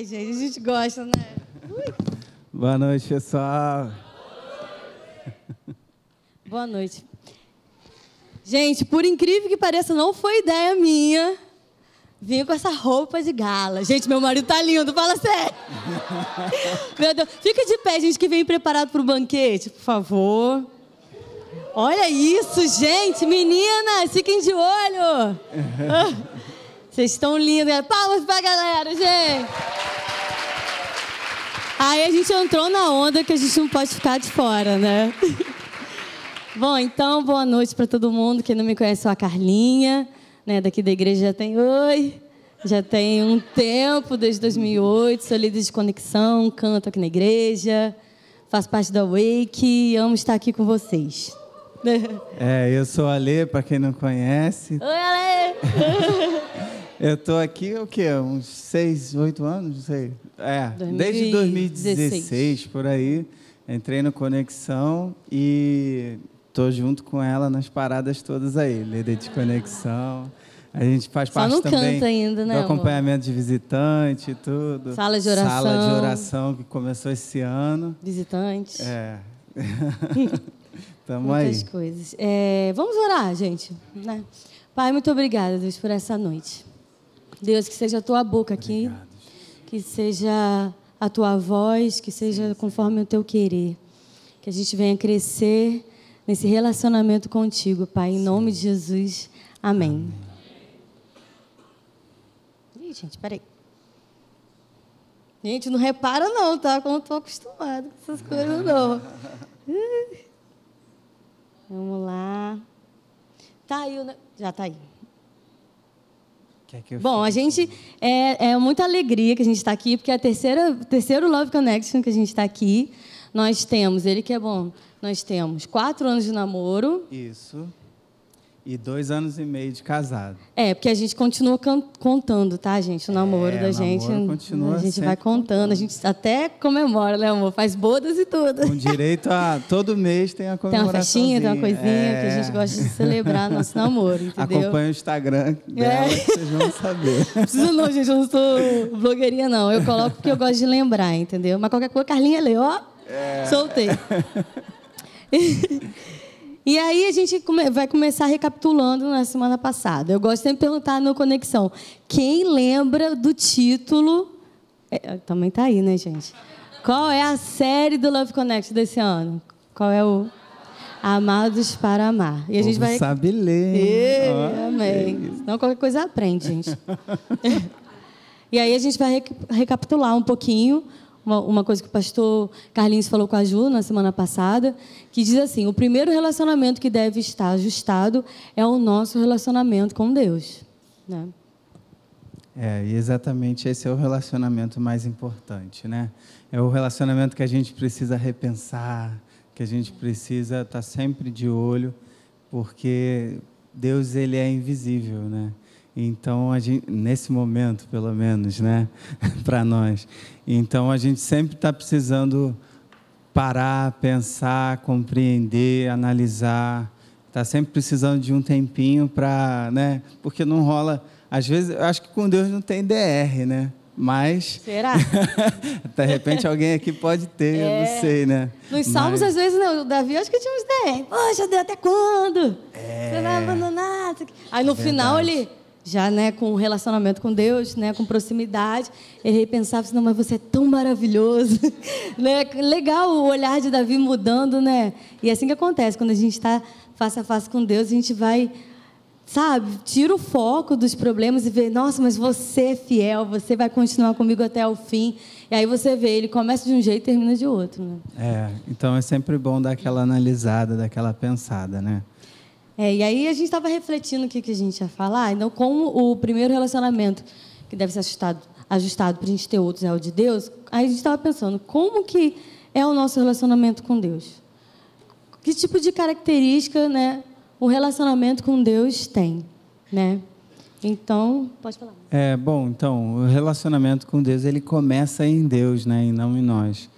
Ai, gente, a gente gosta, né? Ui. Boa noite, pessoal. Boa noite. Gente, por incrível que pareça, não foi ideia minha vir com essa roupa de gala. Gente, meu marido tá lindo, fala sério. meu Deus, fica de pé, gente, que vem preparado para o banquete, por favor. Olha isso, gente, meninas, fiquem de olho. Vocês estão lindas. Palmas pra galera, gente. Aí a gente entrou na onda que a gente não pode ficar de fora, né? Bom, então, boa noite para todo mundo. Quem não me conhece, sou a Carlinha, né, daqui da igreja já tem oi. Já tem um tempo, desde 2008, sou líder de conexão, canto aqui na igreja, faço parte da Wake, amo estar aqui com vocês. É, eu sou a Lê, para quem não conhece. Oi, Ale! eu tô aqui o quê? Uns seis, oito anos, não sei. É, 2016. desde 2016, por aí. Entrei no Conexão e tô junto com ela nas paradas todas aí, líder de conexão. A gente faz Só parte também ainda, né, do acompanhamento amor? de visitante e tudo. Sala de oração. Sala de oração que começou esse ano. Visitante. É. Tamo Muitas aí. coisas. É, vamos orar, gente. Né? Pai, muito obrigada, Deus, por essa noite. Deus, que seja a tua boca aqui, Obrigado. que seja a tua voz, que seja conforme o teu querer. Que a gente venha crescer nesse relacionamento contigo, Pai, em Sim. nome de Jesus. Amém. Amém. Ih, gente, peraí. Gente, não repara não, tá? Como eu tô acostumado com essas coisas, não. Vamos lá. Tá aí, já tá aí. Bom, a gente é, é muita alegria que a gente está aqui, porque é a terceira, terceiro Love Connection que a gente está aqui. Nós temos, ele que é bom, nós temos quatro anos de namoro. Isso. E dois anos e meio de casado. É, porque a gente continua contando, tá, gente? O namoro é, da gente. Namoro continua a gente vai contando, contando, a gente até comemora, né, amor? Faz bodas e tudo. Com direito a. Todo mês tem a comemoração. Tem uma festinha, tem uma coisinha é... que a gente gosta de celebrar nosso namoro, entendeu? Acompanha o Instagram dela é. vocês vão saber. Precisa não, gente, eu não sou blogueirinha, não. Eu coloco porque eu gosto de lembrar, entendeu? Mas qualquer coisa, Carlinha lê, ó. É. Soltei. E aí a gente vai começar recapitulando na semana passada. Eu gosto sempre de perguntar no Conexão. Quem lembra do título? É, também está aí, né, gente? Qual é a série do Love Connect desse ano? Qual é o Amados para Amar? E a gente vai sabe ler. oh, amém. Então qualquer coisa aprende, gente. e aí a gente vai recapitular um pouquinho uma, uma coisa que o pastor Carlinhos falou com a Ju na semana passada, que diz assim: o primeiro relacionamento que deve estar ajustado é o nosso relacionamento com Deus. Né? É, e exatamente esse é o relacionamento mais importante, né? É o relacionamento que a gente precisa repensar, que a gente precisa estar sempre de olho, porque Deus ele é invisível, né? Então, gente, nesse momento, pelo menos, né, para nós. Então, a gente sempre está precisando parar, pensar, compreender, analisar. Está sempre precisando de um tempinho para, né? Porque não rola. Às vezes, eu acho que com Deus não tem DR, né? Mas. Será? de repente alguém aqui pode ter, é. eu não sei, né? Nos Salmos, às vezes, não, o Davi acho que tinha uns DR. Poxa, Deus, até quando? É. Você vai abandonar? Aí no é final ele já né, com relacionamento com Deus, né, com proximidade, ele pensava assim, não, mas você é tão maravilhoso. né? Legal o olhar de Davi mudando, né? E é assim que acontece, quando a gente está face a face com Deus, a gente vai, sabe, tira o foco dos problemas e vê, nossa, mas você é fiel, você vai continuar comigo até o fim. E aí você vê, ele começa de um jeito e termina de outro. Né? É, então é sempre bom dar aquela analisada, daquela pensada, né? É, e aí a gente estava refletindo o que, que a gente ia falar. Então, como o primeiro relacionamento que deve ser ajustado, ajustado para a gente ter outros é o de Deus, aí a gente estava pensando, como que é o nosso relacionamento com Deus? Que tipo de característica né, o relacionamento com Deus tem? Né? Então, pode falar. É, bom, então, o relacionamento com Deus, ele começa em Deus, né, e não em nós.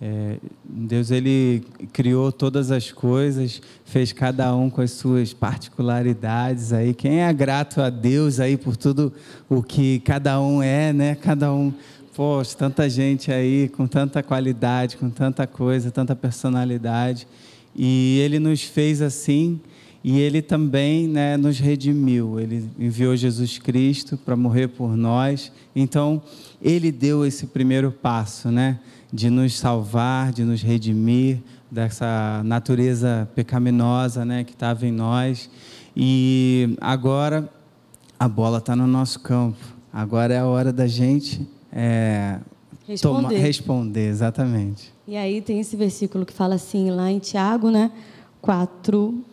É, Deus ele criou todas as coisas, fez cada um com as suas particularidades aí. Quem é grato a Deus aí por tudo o que cada um é, né? Cada um poxa, tanta gente aí com tanta qualidade, com tanta coisa, tanta personalidade. E ele nos fez assim e ele também né, nos redimiu. Ele enviou Jesus Cristo para morrer por nós. Então, ele deu esse primeiro passo, né? De nos salvar, de nos redimir dessa natureza pecaminosa, né? Que estava em nós. E agora a bola está no nosso campo. Agora é a hora da gente é, responder. Toma, responder, exatamente. E aí tem esse versículo que fala assim, lá em Tiago, né? 4,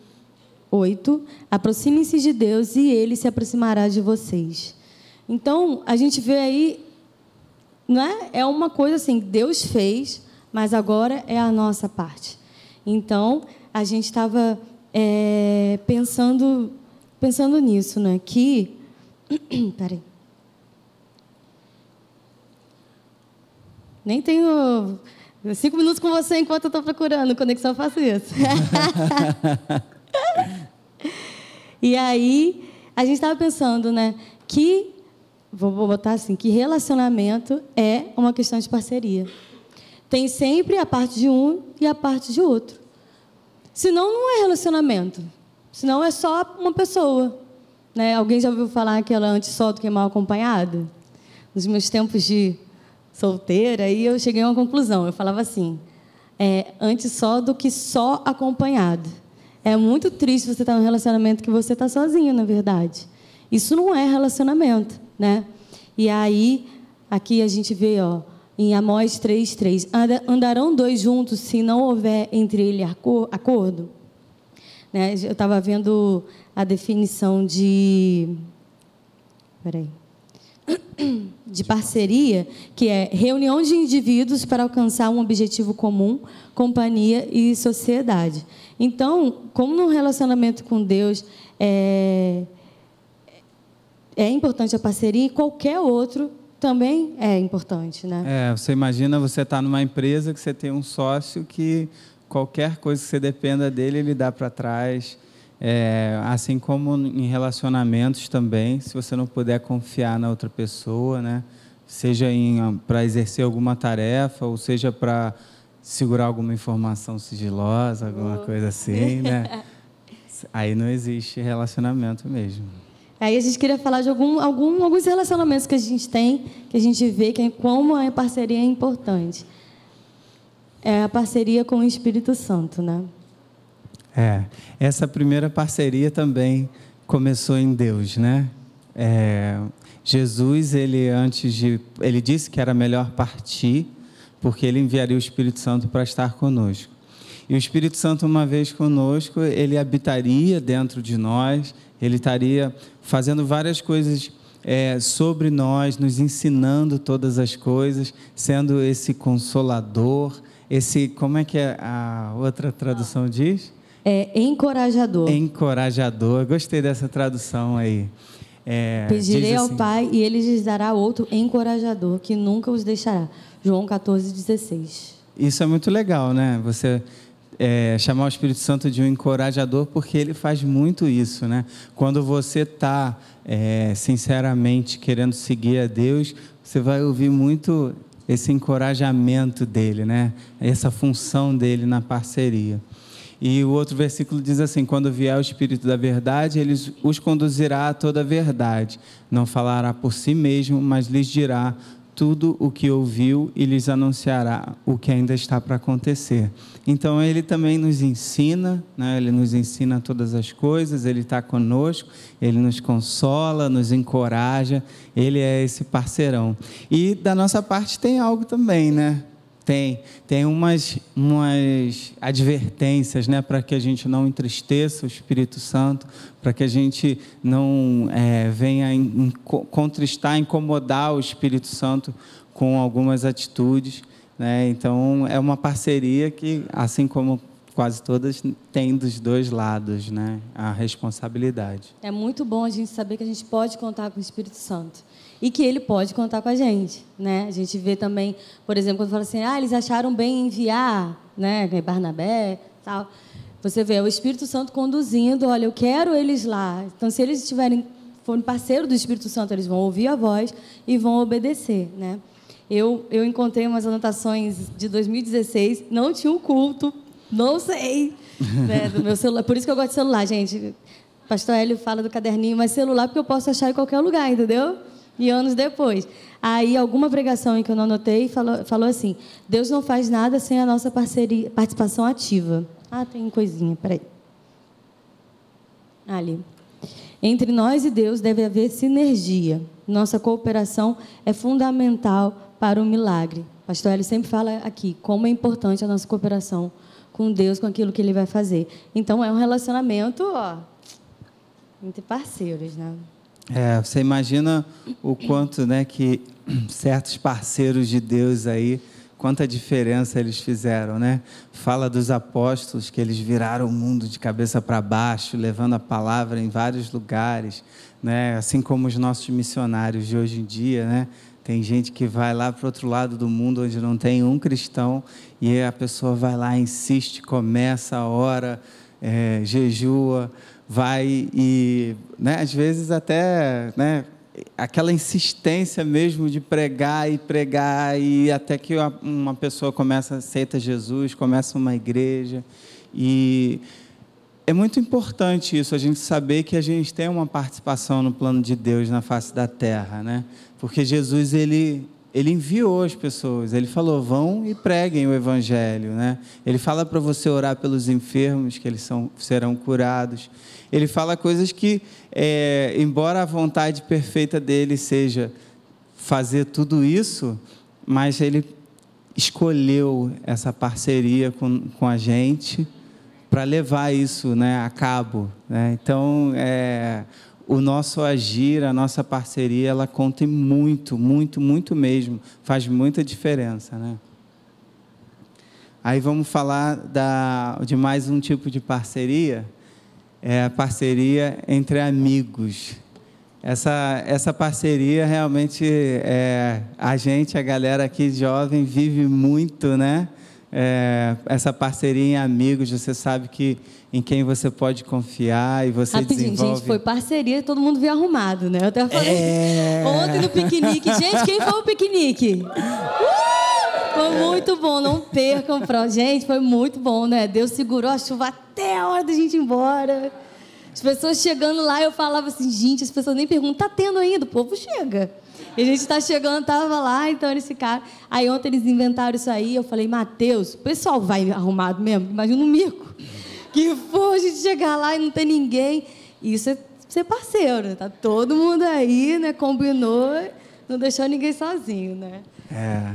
8. Aproximem-se de Deus e ele se aproximará de vocês. Então, a gente vê aí, não é? É uma coisa assim, Deus fez, mas agora é a nossa parte. Então, a gente estava é, pensando, pensando nisso, né? Que. Peraí. Nem tenho cinco minutos com você enquanto eu estou procurando conexão, eu faço isso. e aí, a gente estava pensando, né? Que, vou botar assim, que relacionamento é uma questão de parceria. Tem sempre a parte de um e a parte de outro. Senão, não é relacionamento. Senão, é só uma pessoa. Né? Alguém já ouviu falar que ela é antes só do que mal acompanhada? Nos meus tempos de solteira, e eu cheguei a uma conclusão. Eu falava assim: é, antes só do que só acompanhado. É muito triste você estar num relacionamento que você está sozinho, na verdade. Isso não é relacionamento, né? E aí, aqui a gente vê, ó, em Amós 3,3: Andarão dois juntos se não houver entre eles acordo? Né? Eu estava vendo a definição de. Peraí de parceria, que é reunião de indivíduos para alcançar um objetivo comum, companhia e sociedade. Então, como no relacionamento com Deus é, é importante a parceria, e qualquer outro também é importante, né? É, você imagina você estar tá numa empresa que você tem um sócio que qualquer coisa que você dependa dele, ele dá para trás é, assim como em relacionamentos também, se você não puder confiar na outra pessoa, né? seja para exercer alguma tarefa, ou seja para segurar alguma informação sigilosa, alguma coisa assim, né? Aí não existe relacionamento mesmo. Aí a gente queria falar de algum, algum, alguns relacionamentos que a gente tem, que a gente vê que é, como a parceria é importante. É a parceria com o Espírito Santo, né? É, essa primeira parceria também começou em Deus, né? É, Jesus, ele antes de, ele disse que era melhor partir, porque ele enviaria o Espírito Santo para estar conosco. E o Espírito Santo, uma vez conosco, ele habitaria dentro de nós, ele estaria fazendo várias coisas é, sobre nós, nos ensinando todas as coisas, sendo esse consolador, esse, como é que é a outra tradução diz? É encorajador. Encorajador. Gostei dessa tradução aí. É, Pedirei assim, ao Pai e ele lhes dará outro encorajador que nunca os deixará. João 14, 16. Isso é muito legal, né? Você é, chamar o Espírito Santo de um encorajador, porque ele faz muito isso, né? Quando você está é, sinceramente querendo seguir a Deus, você vai ouvir muito esse encorajamento dele, né? Essa função dele na parceria. E o outro versículo diz assim: Quando vier o Espírito da Verdade, ele os conduzirá a toda a verdade. Não falará por si mesmo, mas lhes dirá tudo o que ouviu e lhes anunciará o que ainda está para acontecer. Então ele também nos ensina, né? ele nos ensina todas as coisas, ele está conosco, ele nos consola, nos encoraja, ele é esse parceirão. E da nossa parte tem algo também, né? Tem, tem umas, umas advertências, né, para que a gente não entristeça o Espírito Santo, para que a gente não é, venha em, contristar, incomodar o Espírito Santo com algumas atitudes. Né? Então, é uma parceria que, assim como quase todas, tem dos dois lados né, a responsabilidade. É muito bom a gente saber que a gente pode contar com o Espírito Santo e que ele pode contar com a gente, né? A gente vê também, por exemplo, quando fala assim, ah, eles acharam bem enviar, né, Barnabé, tal. Você vê é o Espírito Santo conduzindo, olha, eu quero eles lá. Então, se eles estiverem forem parceiro do Espírito Santo, eles vão ouvir a voz e vão obedecer, né? Eu, eu encontrei umas anotações de 2016, não tinha um culto, não sei, né, do meu celular. Por isso que eu gosto de celular, gente. Pastor Hélio fala do caderninho, mas celular porque eu posso achar em qualquer lugar, entendeu? E anos depois. Aí, alguma pregação em que eu não anotei falou, falou assim: Deus não faz nada sem a nossa parceria, participação ativa. Ah, tem coisinha, peraí. Ali. Entre nós e Deus deve haver sinergia. Nossa cooperação é fundamental para o milagre. Pastor Hélio sempre fala aqui como é importante a nossa cooperação com Deus, com aquilo que Ele vai fazer. Então, é um relacionamento ó, entre parceiros, né? É, você imagina o quanto, né, que certos parceiros de Deus aí, quanta diferença eles fizeram, né? Fala dos apóstolos que eles viraram o mundo de cabeça para baixo, levando a palavra em vários lugares, né? Assim como os nossos missionários de hoje em dia, né? Tem gente que vai lá para o outro lado do mundo onde não tem um cristão e a pessoa vai lá, insiste, começa a hora, é, jejua, vai e, né, às vezes até, né, aquela insistência mesmo de pregar e pregar e até que uma pessoa começa aceita Jesus, começa uma igreja e é muito importante isso, a gente saber que a gente tem uma participação no plano de Deus na face da terra, né? Porque Jesus ele ele enviou as pessoas, ele falou: vão e preguem o evangelho, né? Ele fala para você orar pelos enfermos, que eles são, serão curados. Ele fala coisas que, é, embora a vontade perfeita dele seja fazer tudo isso, mas ele escolheu essa parceria com, com a gente para levar isso né, a cabo. Né? Então, é, o nosso agir, a nossa parceria, ela conta muito, muito, muito mesmo. Faz muita diferença, né? Aí vamos falar da, de mais um tipo de parceria, é a parceria entre amigos. Essa, essa parceria realmente, é, a gente, a galera aqui jovem, vive muito, né? É, essa parceria em amigos, você sabe que em quem você pode confiar e você Rapidinho, desenvolve... gente, foi parceria, todo mundo veio arrumado, né? Eu até falei é... ontem no piquenique. Gente, quem foi o piquenique? Uh! Foi muito bom, não percam. Pra... Gente, foi muito bom, né? Deus segurou a chuva até a hora da gente ir embora. As pessoas chegando lá, eu falava assim, gente, as pessoas nem perguntam, tá tendo ainda? O povo chega. E a gente está chegando, tava lá, então eles ficaram. Aí ontem eles inventaram isso aí, eu falei, Mateus, o pessoal vai arrumado mesmo? Imagina um mico. Que for a gente chegar lá e não ter ninguém. Isso é ser parceiro, tá todo mundo aí, né? Combinou, não deixou ninguém sozinho, né? É.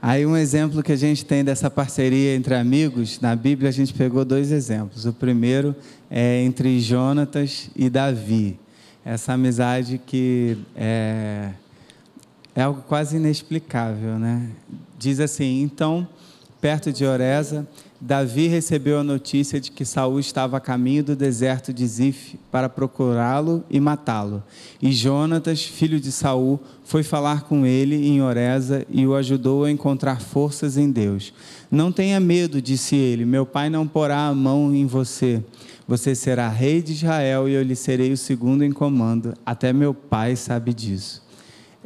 Aí um exemplo que a gente tem dessa parceria entre amigos, na Bíblia a gente pegou dois exemplos. O primeiro é entre Jonatas e Davi. Essa amizade que é, é algo quase inexplicável, né? Diz assim: então, perto de Oreza, Davi recebeu a notícia de que Saul estava a caminho do deserto de Zif para procurá-lo e matá-lo. E Jonatas, filho de Saul, foi falar com ele em Oreza e o ajudou a encontrar forças em Deus. Não tenha medo, disse ele, meu pai não porá a mão em você. Você será rei de Israel e eu lhe serei o segundo em comando. Até meu pai sabe disso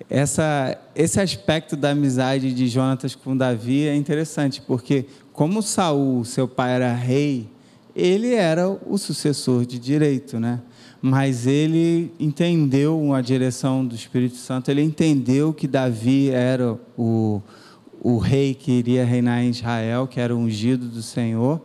essa, esse aspecto da amizade de Jonatas com Davi é interessante, porque como Saul, seu pai era rei, ele era o sucessor de direito, né? Mas ele entendeu a direção do Espírito Santo, ele entendeu que Davi era o, o rei que iria reinar em Israel, que era o ungido do Senhor,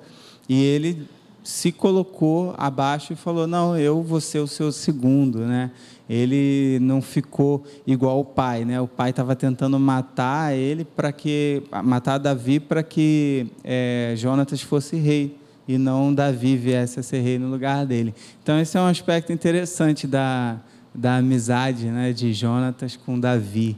e ele se colocou abaixo e falou: Não, eu vou ser o seu segundo, né? Ele não ficou igual o pai, né? O pai estava tentando matar ele para que matar Davi para que é, Jonatas fosse rei e não Davi viesse a ser rei no lugar dele. Então esse é um aspecto interessante da, da amizade, né, de Jonatas com Davi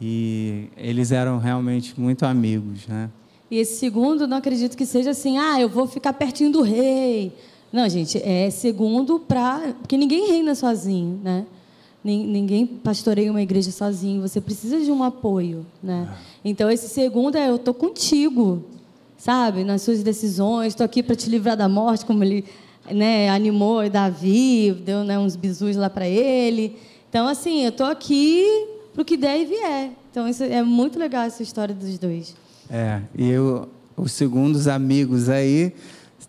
e eles eram realmente muito amigos, né? E esse segundo, não acredito que seja assim, ah, eu vou ficar pertinho do rei. Não, gente, é segundo para porque ninguém reina sozinho, né? Ninguém pastoreia uma igreja sozinho, você precisa de um apoio, né? Então esse segundo é eu tô contigo, sabe, nas suas decisões, estou aqui para te livrar da morte, como ele, né, animou Davi, deu né, uns bisus lá para ele. Então assim, eu tô aqui para o que der e vier. Então, isso é muito legal essa história dos dois. É, e eu, os segundos amigos aí,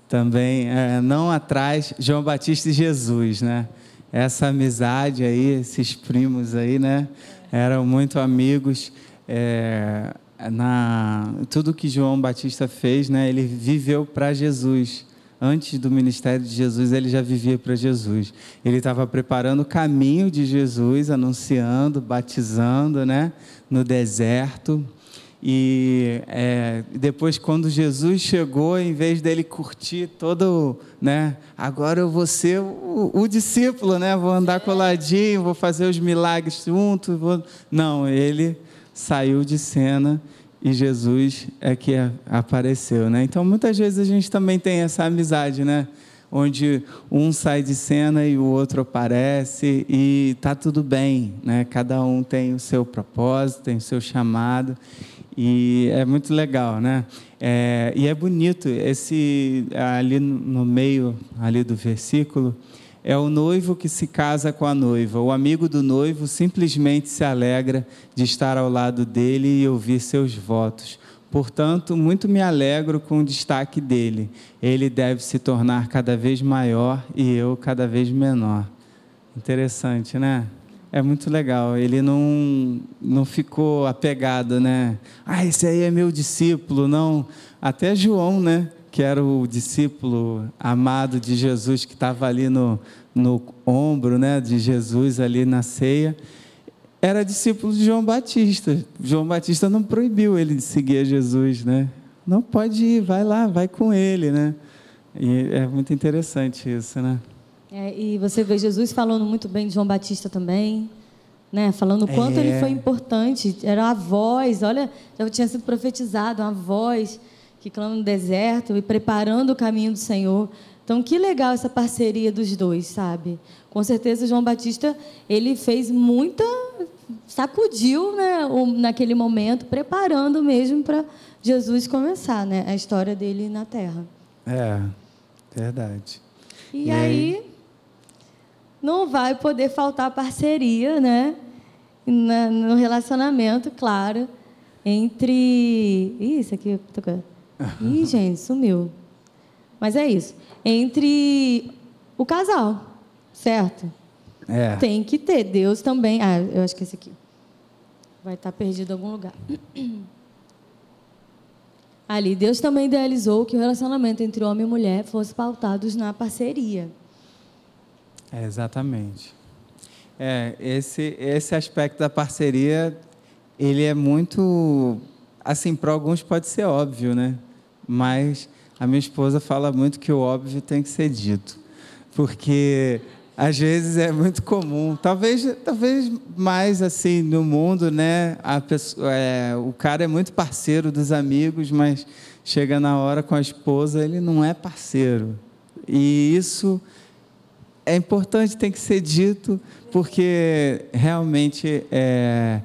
também, é, não atrás, João Batista e Jesus, né? Essa amizade aí, esses primos aí, né? Eram muito amigos. É, na tudo que João Batista fez, né? Ele viveu para Jesus. Antes do ministério de Jesus, ele já vivia para Jesus. Ele estava preparando o caminho de Jesus, anunciando, batizando, né? No deserto. E é, depois, quando Jesus chegou, em vez dele curtir todo, né? Agora eu vou ser o, o discípulo, né? Vou andar coladinho, vou fazer os milagres junto. Vou... Não, ele saiu de cena e Jesus é que apareceu, né? Então, muitas vezes a gente também tem essa amizade, né? Onde um sai de cena e o outro aparece e tá tudo bem, né? Cada um tem o seu propósito, tem o seu chamado e é muito legal, né? É, e é bonito esse ali no meio ali do versículo é o noivo que se casa com a noiva. O amigo do noivo simplesmente se alegra de estar ao lado dele e ouvir seus votos. Portanto, muito me alegro com o destaque dele. Ele deve se tornar cada vez maior e eu cada vez menor. Interessante, né? É muito legal. Ele não, não ficou apegado, né? Ah, esse aí é meu discípulo. Não. Até João, né? Que era o discípulo amado de Jesus, que estava ali no, no ombro né, de Jesus, ali na ceia. Era discípulo de João Batista. João Batista não proibiu ele de seguir a Jesus, né? Não pode ir, vai lá, vai com ele, né? E é muito interessante isso, né? É, e você vê Jesus falando muito bem de João Batista também, né? Falando o quanto é. ele foi importante. Era a voz, olha, já tinha sido profetizado, uma voz que clama no deserto e preparando o caminho do Senhor. Então, que legal essa parceria dos dois, sabe? Com certeza, João Batista, ele fez muita... Sacudiu, né, naquele momento, preparando mesmo para Jesus começar, né? A história dele na Terra. É, verdade. E, e aí, aí não vai poder faltar parceria, né? Na, no relacionamento, claro, entre. Ih, isso aqui. Ih, gente, sumiu. Mas é isso. Entre o casal, certo? É. Tem que ter. Deus também. Ah, eu acho que esse aqui. Vai estar perdido em algum lugar. Ali, Deus também idealizou que o relacionamento entre homem e mulher fosse pautados na parceria. É, exatamente. É, esse, esse aspecto da parceria, ele é muito, assim, para alguns pode ser óbvio, né? Mas a minha esposa fala muito que o óbvio tem que ser dito, porque às vezes é muito comum, talvez, talvez mais assim no mundo, né? A pessoa, é, o cara é muito parceiro dos amigos, mas chega na hora com a esposa ele não é parceiro. E isso é importante, tem que ser dito, porque realmente é,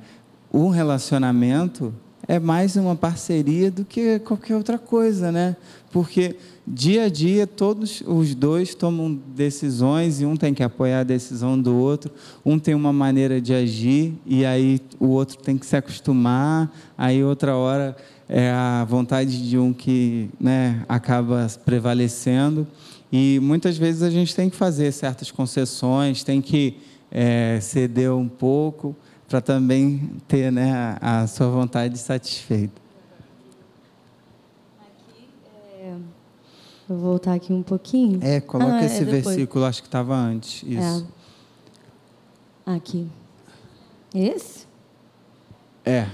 um relacionamento é mais uma parceria do que qualquer outra coisa, né? Porque dia a dia todos os dois tomam decisões e um tem que apoiar a decisão do outro, um tem uma maneira de agir e aí o outro tem que se acostumar, aí outra hora é a vontade de um que né, acaba prevalecendo. E muitas vezes a gente tem que fazer certas concessões, tem que é, ceder um pouco para também ter né, a, a, sua vontade satisfeita. Aqui, é... Vou voltar aqui um pouquinho. É, coloca ah, é esse é versículo, acho que estava antes. Isso. É. Aqui. Esse? É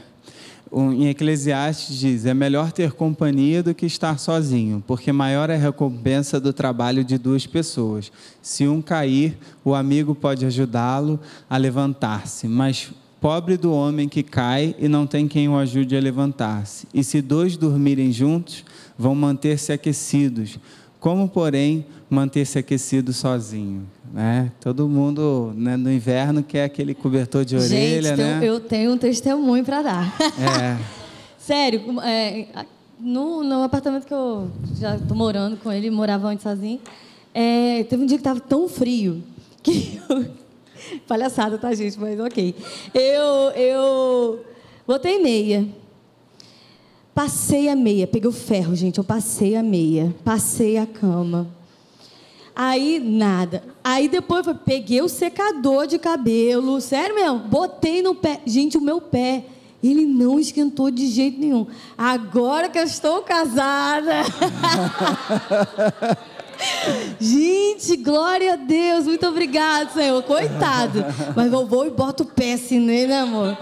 em Eclesiastes diz: é melhor ter companhia do que estar sozinho, porque maior é a recompensa do trabalho de duas pessoas. Se um cair, o amigo pode ajudá-lo a levantar-se, mas pobre do homem que cai e não tem quem o ajude a levantar-se. E se dois dormirem juntos, vão manter-se aquecidos. Como, porém, manter-se aquecido sozinho? Né? Todo mundo né, no inverno quer aquele cobertor de orelha, Gente, né? eu tenho um testemunho para dar. É. Sério, é, no, no, apartamento que eu já estou morando com ele, morava antes sozinho, é, teve um dia que estava tão frio que eu, Palhaçada, tá, gente? Mas ok. Eu, eu botei meia. Passei a meia. Peguei o ferro, gente. Eu passei a meia. Passei a cama. Aí, nada. Aí depois eu peguei o secador de cabelo. Sério mesmo. Botei no pé. Gente, o meu pé. Ele não esquentou de jeito nenhum. Agora que eu estou casada. Gente, glória a Deus, muito obrigado, Senhor. Coitado. Mas eu vou e boto o pé assim nele, né, amor?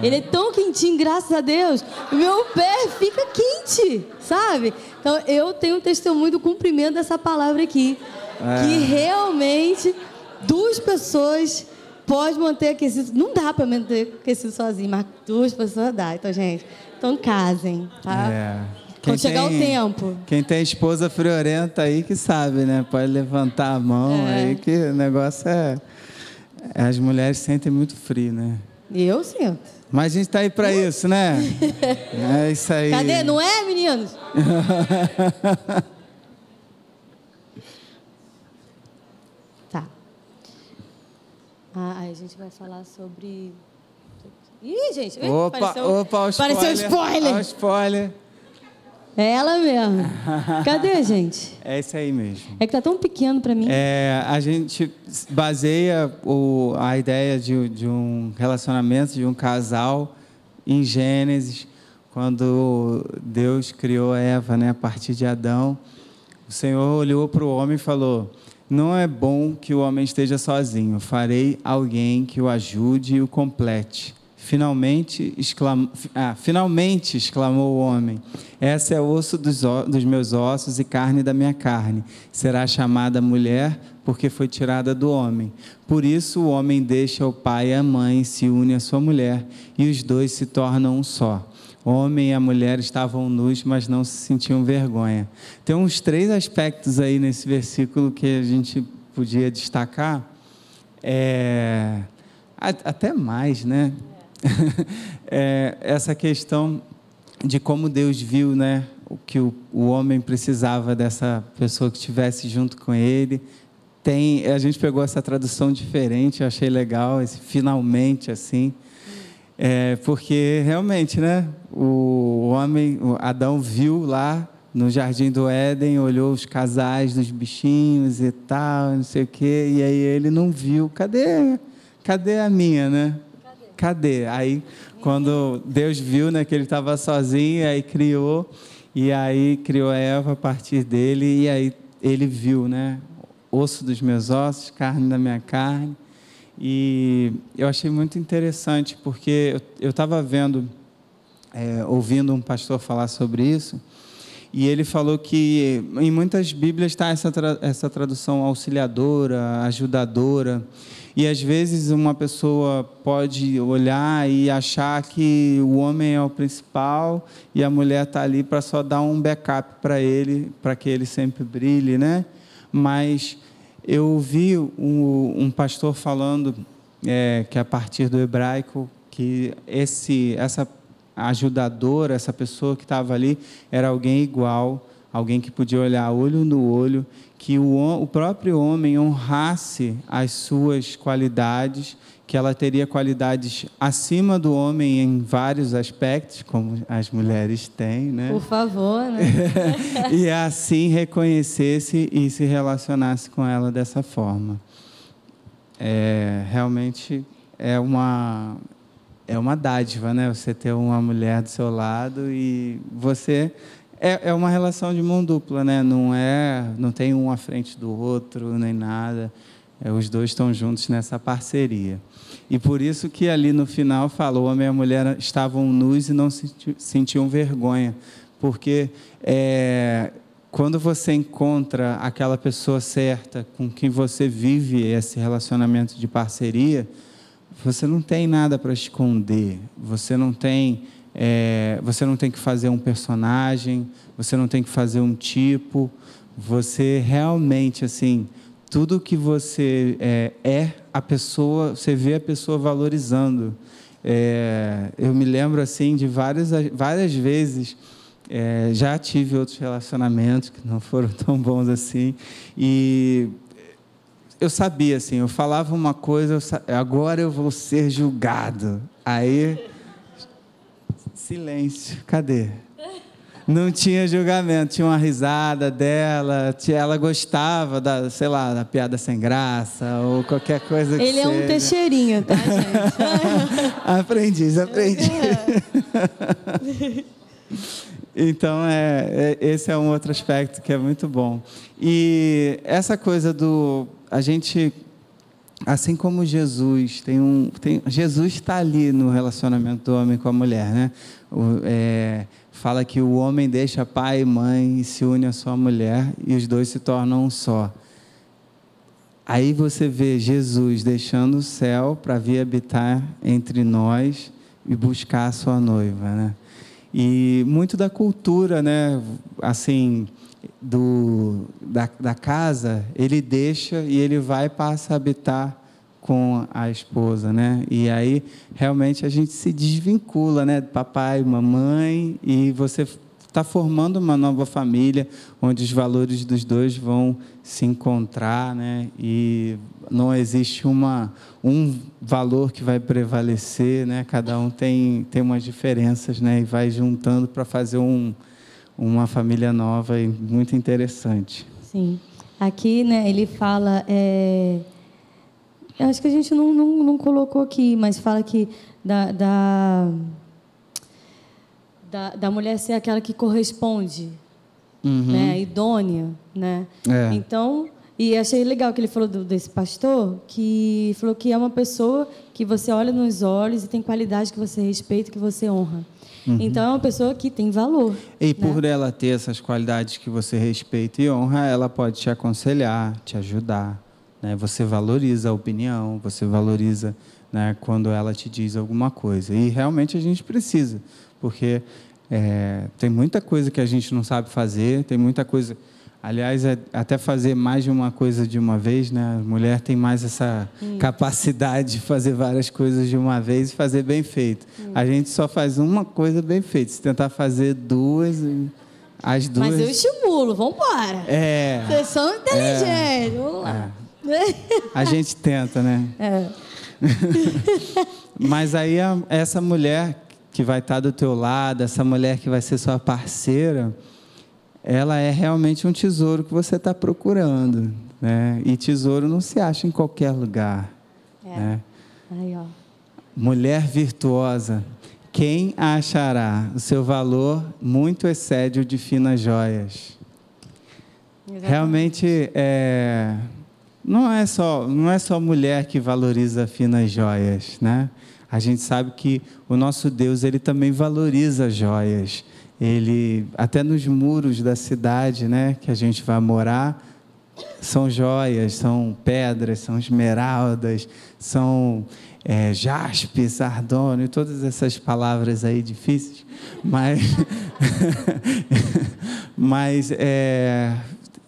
Ele é tão quentinho, graças a Deus. Meu pé fica quente, sabe? Então, eu tenho um testemunho do cumprimento dessa palavra aqui. É. Que realmente duas pessoas podem manter aquecido. Não dá para manter aquecido sozinho, mas duas pessoas dá. Então, gente, então casem, tá? É. Quem Quando chegar tem, o tempo. Quem tem esposa friorenta aí que sabe, né? Pode levantar a mão é. aí que o negócio é. As mulheres sentem muito frio, né? Eu sinto. Mas a gente tá aí para isso, né? é isso aí. Cadê? Não é, meninos? tá. Ah, aí a gente vai falar sobre. Ih, gente. Opa, pareceu, opa, o spoiler. Pareceu spoiler. O spoiler. É ela mesmo. Cadê, gente? É isso aí mesmo. É que tá tão pequeno para mim. É, a gente baseia o, a ideia de, de um relacionamento, de um casal, em Gênesis, quando Deus criou Eva, né, a partir de Adão. O Senhor olhou para o homem e falou: Não é bom que o homem esteja sozinho, farei alguém que o ajude e o complete. Finalmente, exclam... ah, finalmente, exclamou o homem: Essa é osso dos, dos meus ossos e carne da minha carne. Será chamada mulher, porque foi tirada do homem. Por isso, o homem deixa o pai e a mãe, se une à sua mulher, e os dois se tornam um só. Homem e a mulher estavam nus, mas não se sentiam vergonha. Tem uns três aspectos aí nesse versículo que a gente podia destacar. É... Até mais, né? é, essa questão de como Deus viu, né, o que o, o homem precisava dessa pessoa que estivesse junto com ele. Tem, a gente pegou essa tradução diferente, eu achei legal, esse finalmente assim, é, porque realmente, né, o homem, o Adão viu lá no jardim do Éden, olhou os casais dos bichinhos e tal, não sei o quê, e aí ele não viu. Cadê? Cadê a minha, né? cadê? Aí, quando Deus viu né, que ele estava sozinho, aí criou, e aí criou a Eva a partir dele, e aí ele viu, né? Osso dos meus ossos, carne da minha carne. E eu achei muito interessante, porque eu estava vendo, é, ouvindo um pastor falar sobre isso, e ele falou que em muitas Bíblias está essa, tra essa tradução auxiliadora, ajudadora. E às vezes uma pessoa pode olhar e achar que o homem é o principal e a mulher está ali para só dar um backup para ele, para que ele sempre brilhe, né? Mas eu ouvi um, um pastor falando é, que a partir do hebraico que esse, essa ajudadora, essa pessoa que estava ali, era alguém igual, alguém que podia olhar olho no olho que o, o próprio homem honrasse as suas qualidades, que ela teria qualidades acima do homem em vários aspectos, como as mulheres têm, né? Por favor, né? e assim reconhecesse e se relacionasse com ela dessa forma. É, realmente é uma é uma dádiva, né? Você ter uma mulher do seu lado e você é, é uma relação de mão dupla, né? Não é, não tem um à frente do outro nem nada. É, os dois estão juntos nessa parceria. E por isso que ali no final falou, a mulher estavam nus e não sentiam vergonha, porque é, quando você encontra aquela pessoa certa com quem você vive esse relacionamento de parceria, você não tem nada para esconder, você não tem é, você não tem que fazer um personagem, você não tem que fazer um tipo, você realmente, assim, tudo que você é, é a pessoa, você vê a pessoa valorizando. É, eu me lembro, assim, de várias, várias vezes, é, já tive outros relacionamentos que não foram tão bons assim, e eu sabia assim, eu falava uma coisa, eu, agora eu vou ser julgado. Aí, silêncio, cadê? Não tinha julgamento, tinha uma risada dela, ela gostava da, sei lá, da piada sem graça ou qualquer coisa que Ele é um teixeirinho, tá, gente? aprendiz, aprendiz. Então, é, é, esse é um outro aspecto que é muito bom. E essa coisa do. A gente. Assim como Jesus, tem um, tem, Jesus está ali no relacionamento do homem com a mulher, né? O, é, fala que o homem deixa pai e mãe e se une à sua mulher e os dois se tornam um só. Aí você vê Jesus deixando o céu para vir habitar entre nós e buscar a sua noiva, né? E muito da cultura, né, assim, do, da, da casa, ele deixa e ele vai passa a habitar com a esposa, né? E aí realmente a gente se desvincula, né? Papai, mamãe e você está formando uma nova família onde os valores dos dois vão se encontrar, né? E não existe uma um valor que vai prevalecer, né? Cada um tem tem umas diferenças, né? E vai juntando para fazer um uma família nova e muito interessante. Sim. Aqui, né? Ele fala é... Acho que a gente não, não, não colocou aqui, mas fala que da, da da, da mulher ser aquela que corresponde, uhum. né, idônea, né? É. Então, e achei legal que ele falou do, desse pastor, que falou que é uma pessoa que você olha nos olhos e tem qualidade que você respeita, que você honra. Uhum. Então é uma pessoa que tem valor. E né? por ela ter essas qualidades que você respeita e honra, ela pode te aconselhar, te ajudar. Né? Você valoriza a opinião, você valoriza né, quando ela te diz alguma coisa. E realmente a gente precisa porque é, tem muita coisa que a gente não sabe fazer, tem muita coisa. Aliás, é, até fazer mais de uma coisa de uma vez, né? A mulher tem mais essa hum. capacidade de fazer várias coisas de uma vez e fazer bem feito. Hum. A gente só faz uma coisa bem feita. Se tentar fazer duas, as duas. Mas eu estimulo, vamos embora. É. Vocês são inteligentes, é, vamos lá. É. A gente tenta, né? É. Mas aí essa mulher que vai estar do teu lado, essa mulher que vai ser sua parceira, ela é realmente um tesouro que você está procurando, né? E tesouro não se acha em qualquer lugar, é. né? Aí, ó. Mulher virtuosa, quem achará? O seu valor muito excede o de finas joias. Exatamente. Realmente é, não é só não é só mulher que valoriza finas joias, né? a gente sabe que o nosso Deus ele também valoriza joias. Ele até nos muros da cidade, né, que a gente vai morar, são joias, são pedras, são esmeraldas, são é, jaspe, sardônio, todas essas palavras aí difíceis, mas, mas é,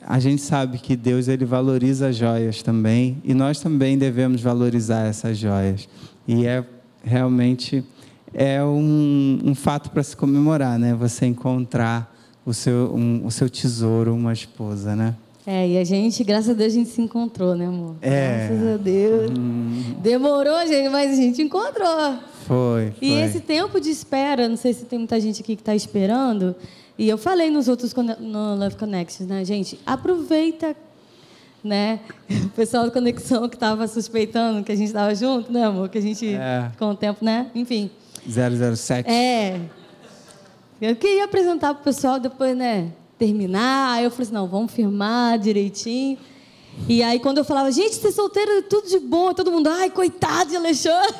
a gente sabe que Deus ele valoriza joias também e nós também devemos valorizar essas joias. E é realmente é um, um fato para se comemorar, né? Você encontrar o seu, um, o seu tesouro, uma esposa, né? É, e a gente, graças a Deus, a gente se encontrou, né, amor? É. Graças a Deus. Hum. Demorou, gente, mas a gente encontrou. Foi, foi. E esse tempo de espera, não sei se tem muita gente aqui que está esperando, e eu falei nos outros no Love Connections, né, gente? Aproveita né? O pessoal da conexão que estava suspeitando que a gente estava junto, né, amor? Que a gente, é. com o tempo, né? Enfim. 007. É. Eu queria apresentar para o pessoal depois, né? Terminar. Aí eu falei assim: não, vamos firmar direitinho. E aí, quando eu falava, gente, ser solteiro é tudo de bom, todo mundo, ai, coitado de Alexandre.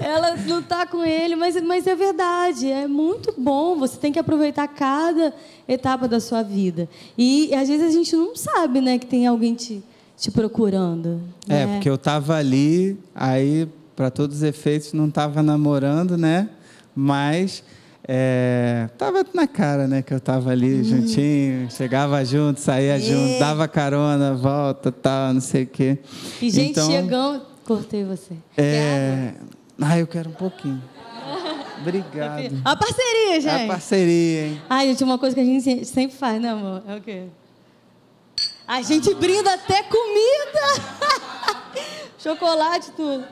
Ela não está com ele, mas, mas é verdade, é muito bom. Você tem que aproveitar cada etapa da sua vida. E, às vezes a gente não sabe, né, que tem alguém te, te procurando. É, né? porque eu estava ali, aí, para todos os efeitos, não estava namorando, né? Mas é, tava na cara, né, que eu estava ali hum. juntinho, chegava junto, saía é. junto, dava carona, volta, tal, não sei o quê. E gente então, chegando, cortei você. É, ah, eu quero um pouquinho. Obrigado. A parceria, gente. A parceria, hein? Ai, gente, uma coisa que a gente sempre faz, né, amor? É o quê? A gente brinda até comida. Chocolate, tudo.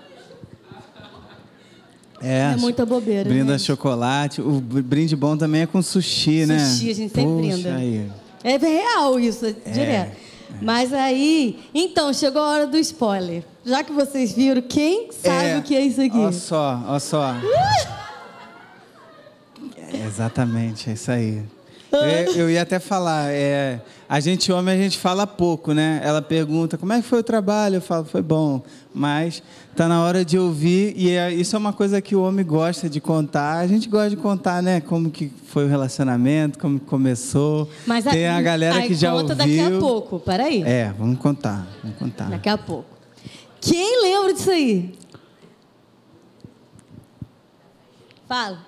É, É muita bobeira. brinda chocolate. O brinde bom também é com sushi, né? Sushi, a gente sempre Puxa brinda. Aí. É real isso, é direto. Mas aí, então, chegou a hora do spoiler. Já que vocês viram, quem sabe o que é isso aqui? Olha só, olha só. É, exatamente, é isso aí. Eu, eu ia até falar, é, a gente homem, a gente fala pouco, né? Ela pergunta, como é que foi o trabalho? Eu falo, foi bom. Mas tá na hora de ouvir, e é- isso é uma coisa que o homem gosta de contar. A gente gosta de contar, né? Como que foi o relacionamento, como que começou. Mas Tem a galera que já conta ouviu. daqui a pouco, peraí. É, vamos contar, vamos contar. Daqui a pouco. Quem lembra disso aí? Fala.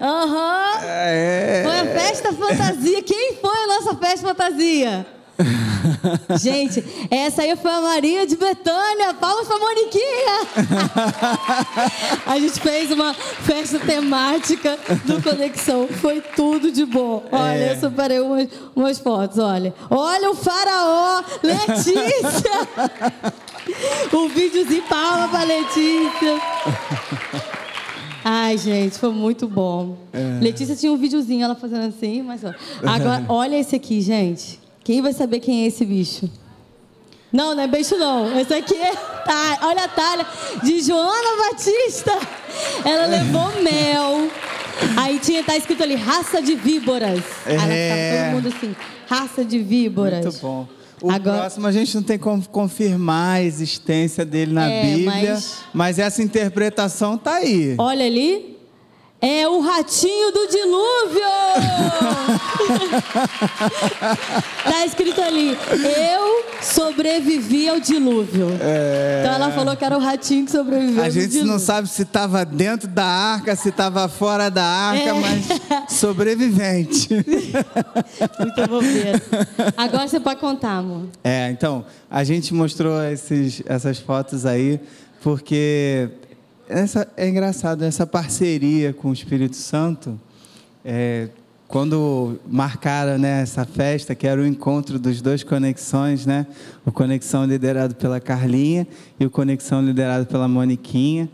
Aham. É. Foi a festa fantasia. Quem foi a nossa festa fantasia? Gente, essa aí foi a Maria de Betânia. Palmas pra Moniquinha. A gente fez uma festa temática do Conexão. Foi tudo de bom. Olha, É. eu separei umas, umas fotos, olha. Olha o faraó, Letícia. o videozinho, palma pra Letícia. Ai, gente, foi muito bom. Letícia tinha um videozinho, ela fazendo assim, mas... ó. Agora, olha esse aqui, gente. Quem vai saber quem é esse bicho? Não, não é bicho não. Esse aqui é... Tá, olha a talha de Joana Batista. Ela levou mel. Aí tinha, tá escrito ali, raça de víboras. Aí ela É. ficava todo mundo assim, raça de víboras. Muito bom. O Agora- próximo a gente não tem como confirmar a existência dele na É, Bíblia, mas- mas... essa interpretação tá aí. Olha ali. É o ratinho do dilúvio! tá escrito ali, eu sobrevivi ao dilúvio. Então ela falou que era o ratinho que sobreviveu É. A gente não sabe se estava dentro da arca, se estava fora da arca, É. mas sobrevivente. Muita bobeira. Agora você pode contar, amor. É, então, a gente mostrou esses, essas fotos aí porque essa, é engraçado, essa parceria com o Espírito Santo, é, quando marcaram né, essa festa, que era o encontro dos dois Conexões, né? O Conexão liderado pela Carlinha e o Conexão liderado pela Moniquinha.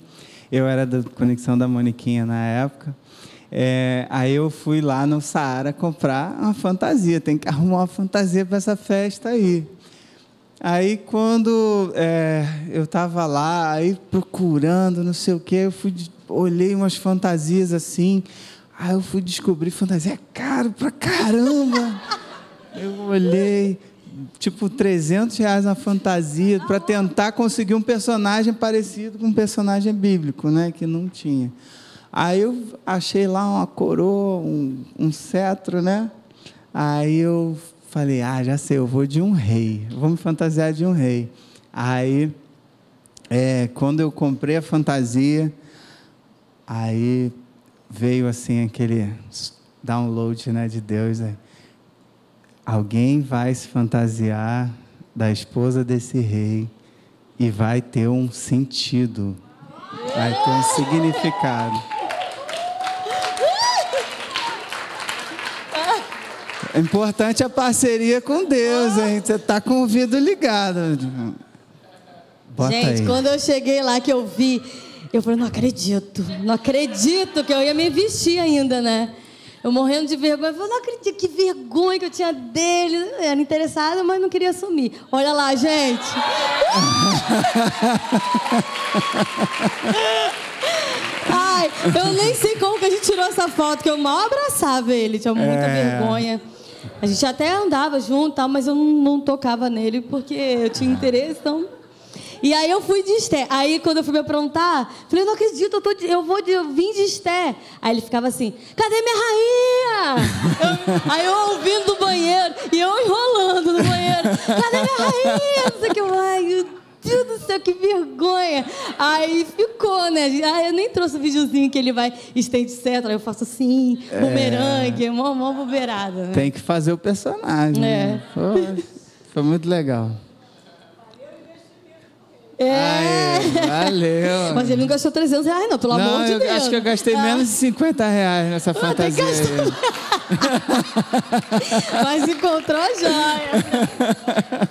Eu era da Conexão da Moniquinha na época. É, aí eu fui lá no Saara comprar uma fantasia. Tem que arrumar uma fantasia para essa festa aí. Aí quando é, eu estava lá, aí procurando, não sei o quê, eu fui, olhei umas fantasias assim, aí eu fui descobrir fantasia é caro pra caramba. eu olhei, tipo 300 reais na fantasia para tentar conseguir um personagem parecido com um personagem bíblico, né, que não tinha. Aí eu achei lá uma coroa, um, um cetro, né? Aí eu falei, ah, já sei, eu vou de um rei. Vou me fantasiar de um rei. Aí, é, quando eu comprei a fantasia, aí veio assim aquele download né, de Deus. né? Alguém vai se fantasiar da esposa desse rei e vai ter um sentido, vai ter um significado. É importante a parceria com Deus, hein? Você tá com o ouvido ligado. Bota Gente, aí. quando eu cheguei lá que eu vi, eu falei, não acredito, não acredito que eu ia me vestir ainda, né? Eu morrendo de vergonha, eu falei, não acredito, que vergonha que eu tinha dele. Eu Era interessada, mas não queria assumir. Olha lá, gente. Ai, eu nem sei como que a gente tirou essa foto, que eu mal abraçava ele, tinha muita É. vergonha. A gente até andava junto, tal, mas eu não, tocava nele porque eu tinha interesse, então. E aí eu fui de Esté. Aí quando eu fui me aprontar, falei, não acredito, eu, tô de- eu vou de, eu vim de Esté. Aí ele ficava assim, cadê minha rainha? Eu- aí eu ouvindo do banheiro e eu enrolando no banheiro, cadê minha rainha? Não sei o que mais. Meu Deus do céu, que vergonha. Aí ficou, né? Aí eu nem trouxe o videozinho que ele vai estende etc. Aí eu faço assim, bumerangue, mó, mó bobeirada, né? Tem que fazer o personagem. né? Foi, foi muito legal. É. Aê, valeu. Mas ele não gastou 300 reais, não, pelo Não, amor de eu Deus. acho que eu gastei Ah. menos de 50 reais nessa fantasia gastou. Mas encontrou a joia.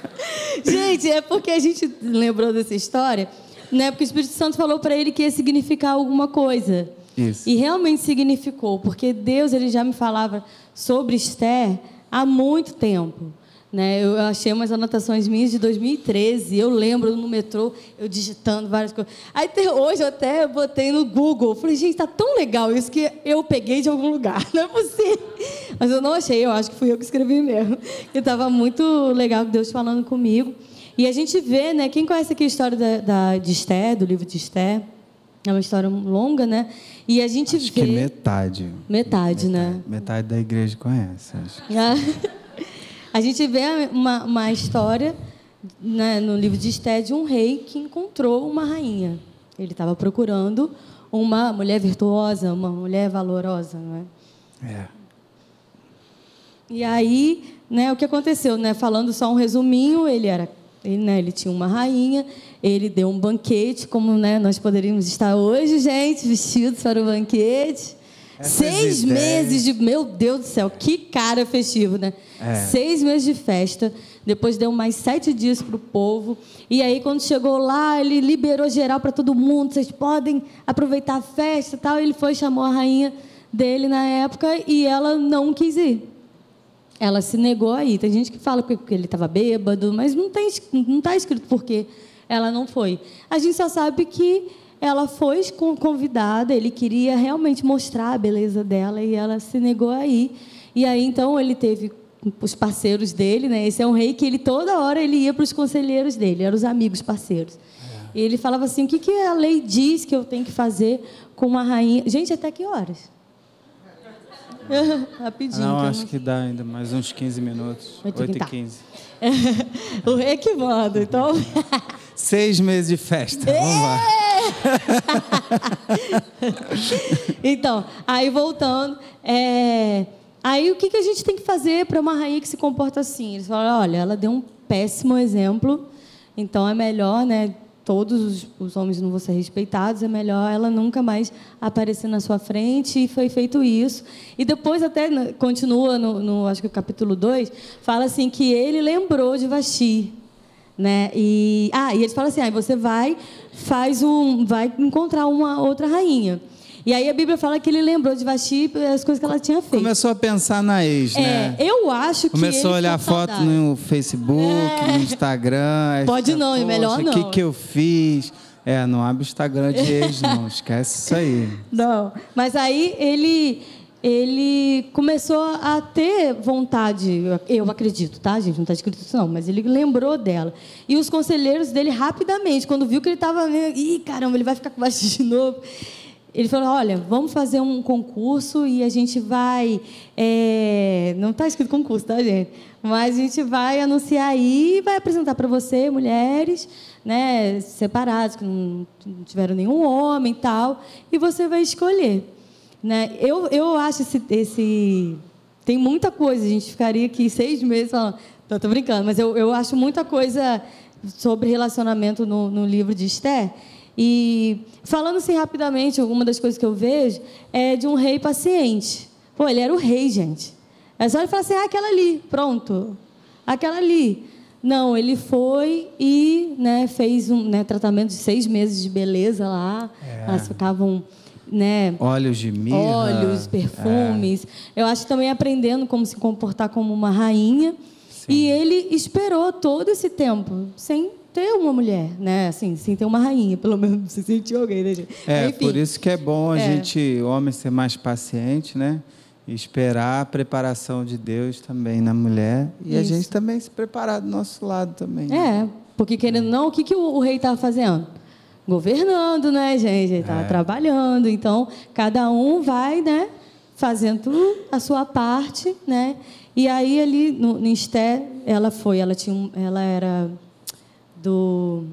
Gente, é porque a gente lembrou dessa história, né? Porque o Espírito Santo falou para ele que ia significar alguma coisa. Isso. E realmente significou, porque Deus ele já me falava sobre Esther há muito tempo. Né? Eu achei umas anotações minhas de 2013. Eu lembro no metrô, eu digitando várias coisas. Aí hoje eu até botei no Google. Falei, gente, tá tão legal isso que eu peguei de algum lugar. Não é possível. Mas eu não achei, eu acho que fui eu que escrevi mesmo. E estava muito legal Deus falando comigo. E a gente vê, né? Quem conhece aqui a história da, da, de Esther, do livro de Esther? É uma história longa, né? E a gente acho vê. Que metade. Metade, né? Metade da igreja conhece. Acho. A gente vê uma, uma história né, no livro de Esté de um rei que encontrou uma rainha. Ele estava procurando uma mulher virtuosa, uma mulher valorosa, não é? É. E aí, né, o que aconteceu, né? Falando só um resuminho, ele era, ele, né, ele tinha uma rainha, ele deu um banquete, como né, nós poderíamos estar hoje, gente, vestidos para o banquete. Seis meses de. Meu Deus do céu, que cara festivo, né? É. Seis meses de festa. Depois deu mais sete dias para o povo. E aí, quando chegou lá, ele liberou geral para todo mundo. Vocês podem aproveitar a festa tal. Ele foi, chamou a rainha dele na época e ela não quis ir. Ela se negou aí. Tem gente que fala porque ele estava bêbado, mas não está não tá escrito por que ela não foi. A gente só sabe que ela foi convidada, ele queria realmente mostrar a beleza dela e ela se negou aí. E aí então ele teve os parceiros dele, né? Esse é um rei que ele toda hora ele ia para os conselheiros dele, eram os amigos parceiros. É. E ele falava assim: o que, que a lei diz que eu tenho que fazer com uma rainha? Gente, até que horas? Rapidinho. Não, acho que dá ainda mais uns 15 minutos. 8, 8 e 15. o rei que manda, então. Seis meses de festa. Vamos lá. então, aí voltando, é... aí o que, que a gente tem que fazer para uma rainha que se comporta assim? Eles falam, olha, ela deu um péssimo exemplo, então é melhor, né? Todos os, homens não vão ser respeitados, é melhor ela nunca mais aparecer na sua frente, e foi feito isso. E depois, até né, continua no, no acho que o capítulo 2, fala assim que ele lembrou de Vasti. Né? E, ah, e eles falam assim: ah, você vai, faz um, vai encontrar uma outra rainha. E aí a Bíblia fala que ele lembrou de Vasti as coisas que ela tinha feito. Começou a pensar na ex, é, né? Eu acho que Começou a olhar foto no Facebook, é. no Instagram. Pode não, é melhor não. O que, que eu fiz? É, não abre o Instagram de ex, não. Esquece isso aí. Não. Mas aí ele ele começou a ter vontade, eu acredito, tá, gente? Não está escrito isso, não, mas ele lembrou dela. E os conselheiros dele, rapidamente, quando viu que ele estava. Ih, caramba, ele vai ficar com baixo de novo. Ele falou: Olha, vamos fazer um concurso e a gente vai. É... Não está escrito concurso, tá, gente? Mas a gente vai anunciar aí e vai apresentar para você mulheres né, separadas, que não tiveram nenhum homem e tal, e você vai escolher. Né? Eu, eu acho esse, esse. Tem muita coisa, a gente ficaria aqui seis meses falando. Estou brincando, mas eu, eu acho muita coisa sobre relacionamento no, no livro de Esther. E falando assim rapidamente, alguma das coisas que eu vejo é de um rei paciente. Pô, ele era o rei, gente. É só ele falar assim, ah, aquela ali, pronto. Aquela ali. Não, ele foi e né, fez um né, tratamento de seis meses de beleza lá. É. Elas ficavam né? Óleos de mirra. Óleos, perfumes. É. Eu acho também aprendendo como se comportar como uma rainha. Sim. E ele esperou todo esse tempo sem ter uma mulher, né? Assim, sem ter uma rainha, pelo menos se sentiu alguém, né, gente? É, Enfim, por isso que é bom a é. gente, homem, ser mais paciente, né? E esperar a preparação de Deus também na mulher. E isso. a gente também se preparar do nosso lado também. Né? É, porque querendo não, o que, que o, o rei estava fazendo? governando, né, gente? Ele estava é. trabalhando. Então, cada um vai, né, fazendo a sua parte, né? E aí, ali no, no Esté, ela foi, ela, tinha ela era do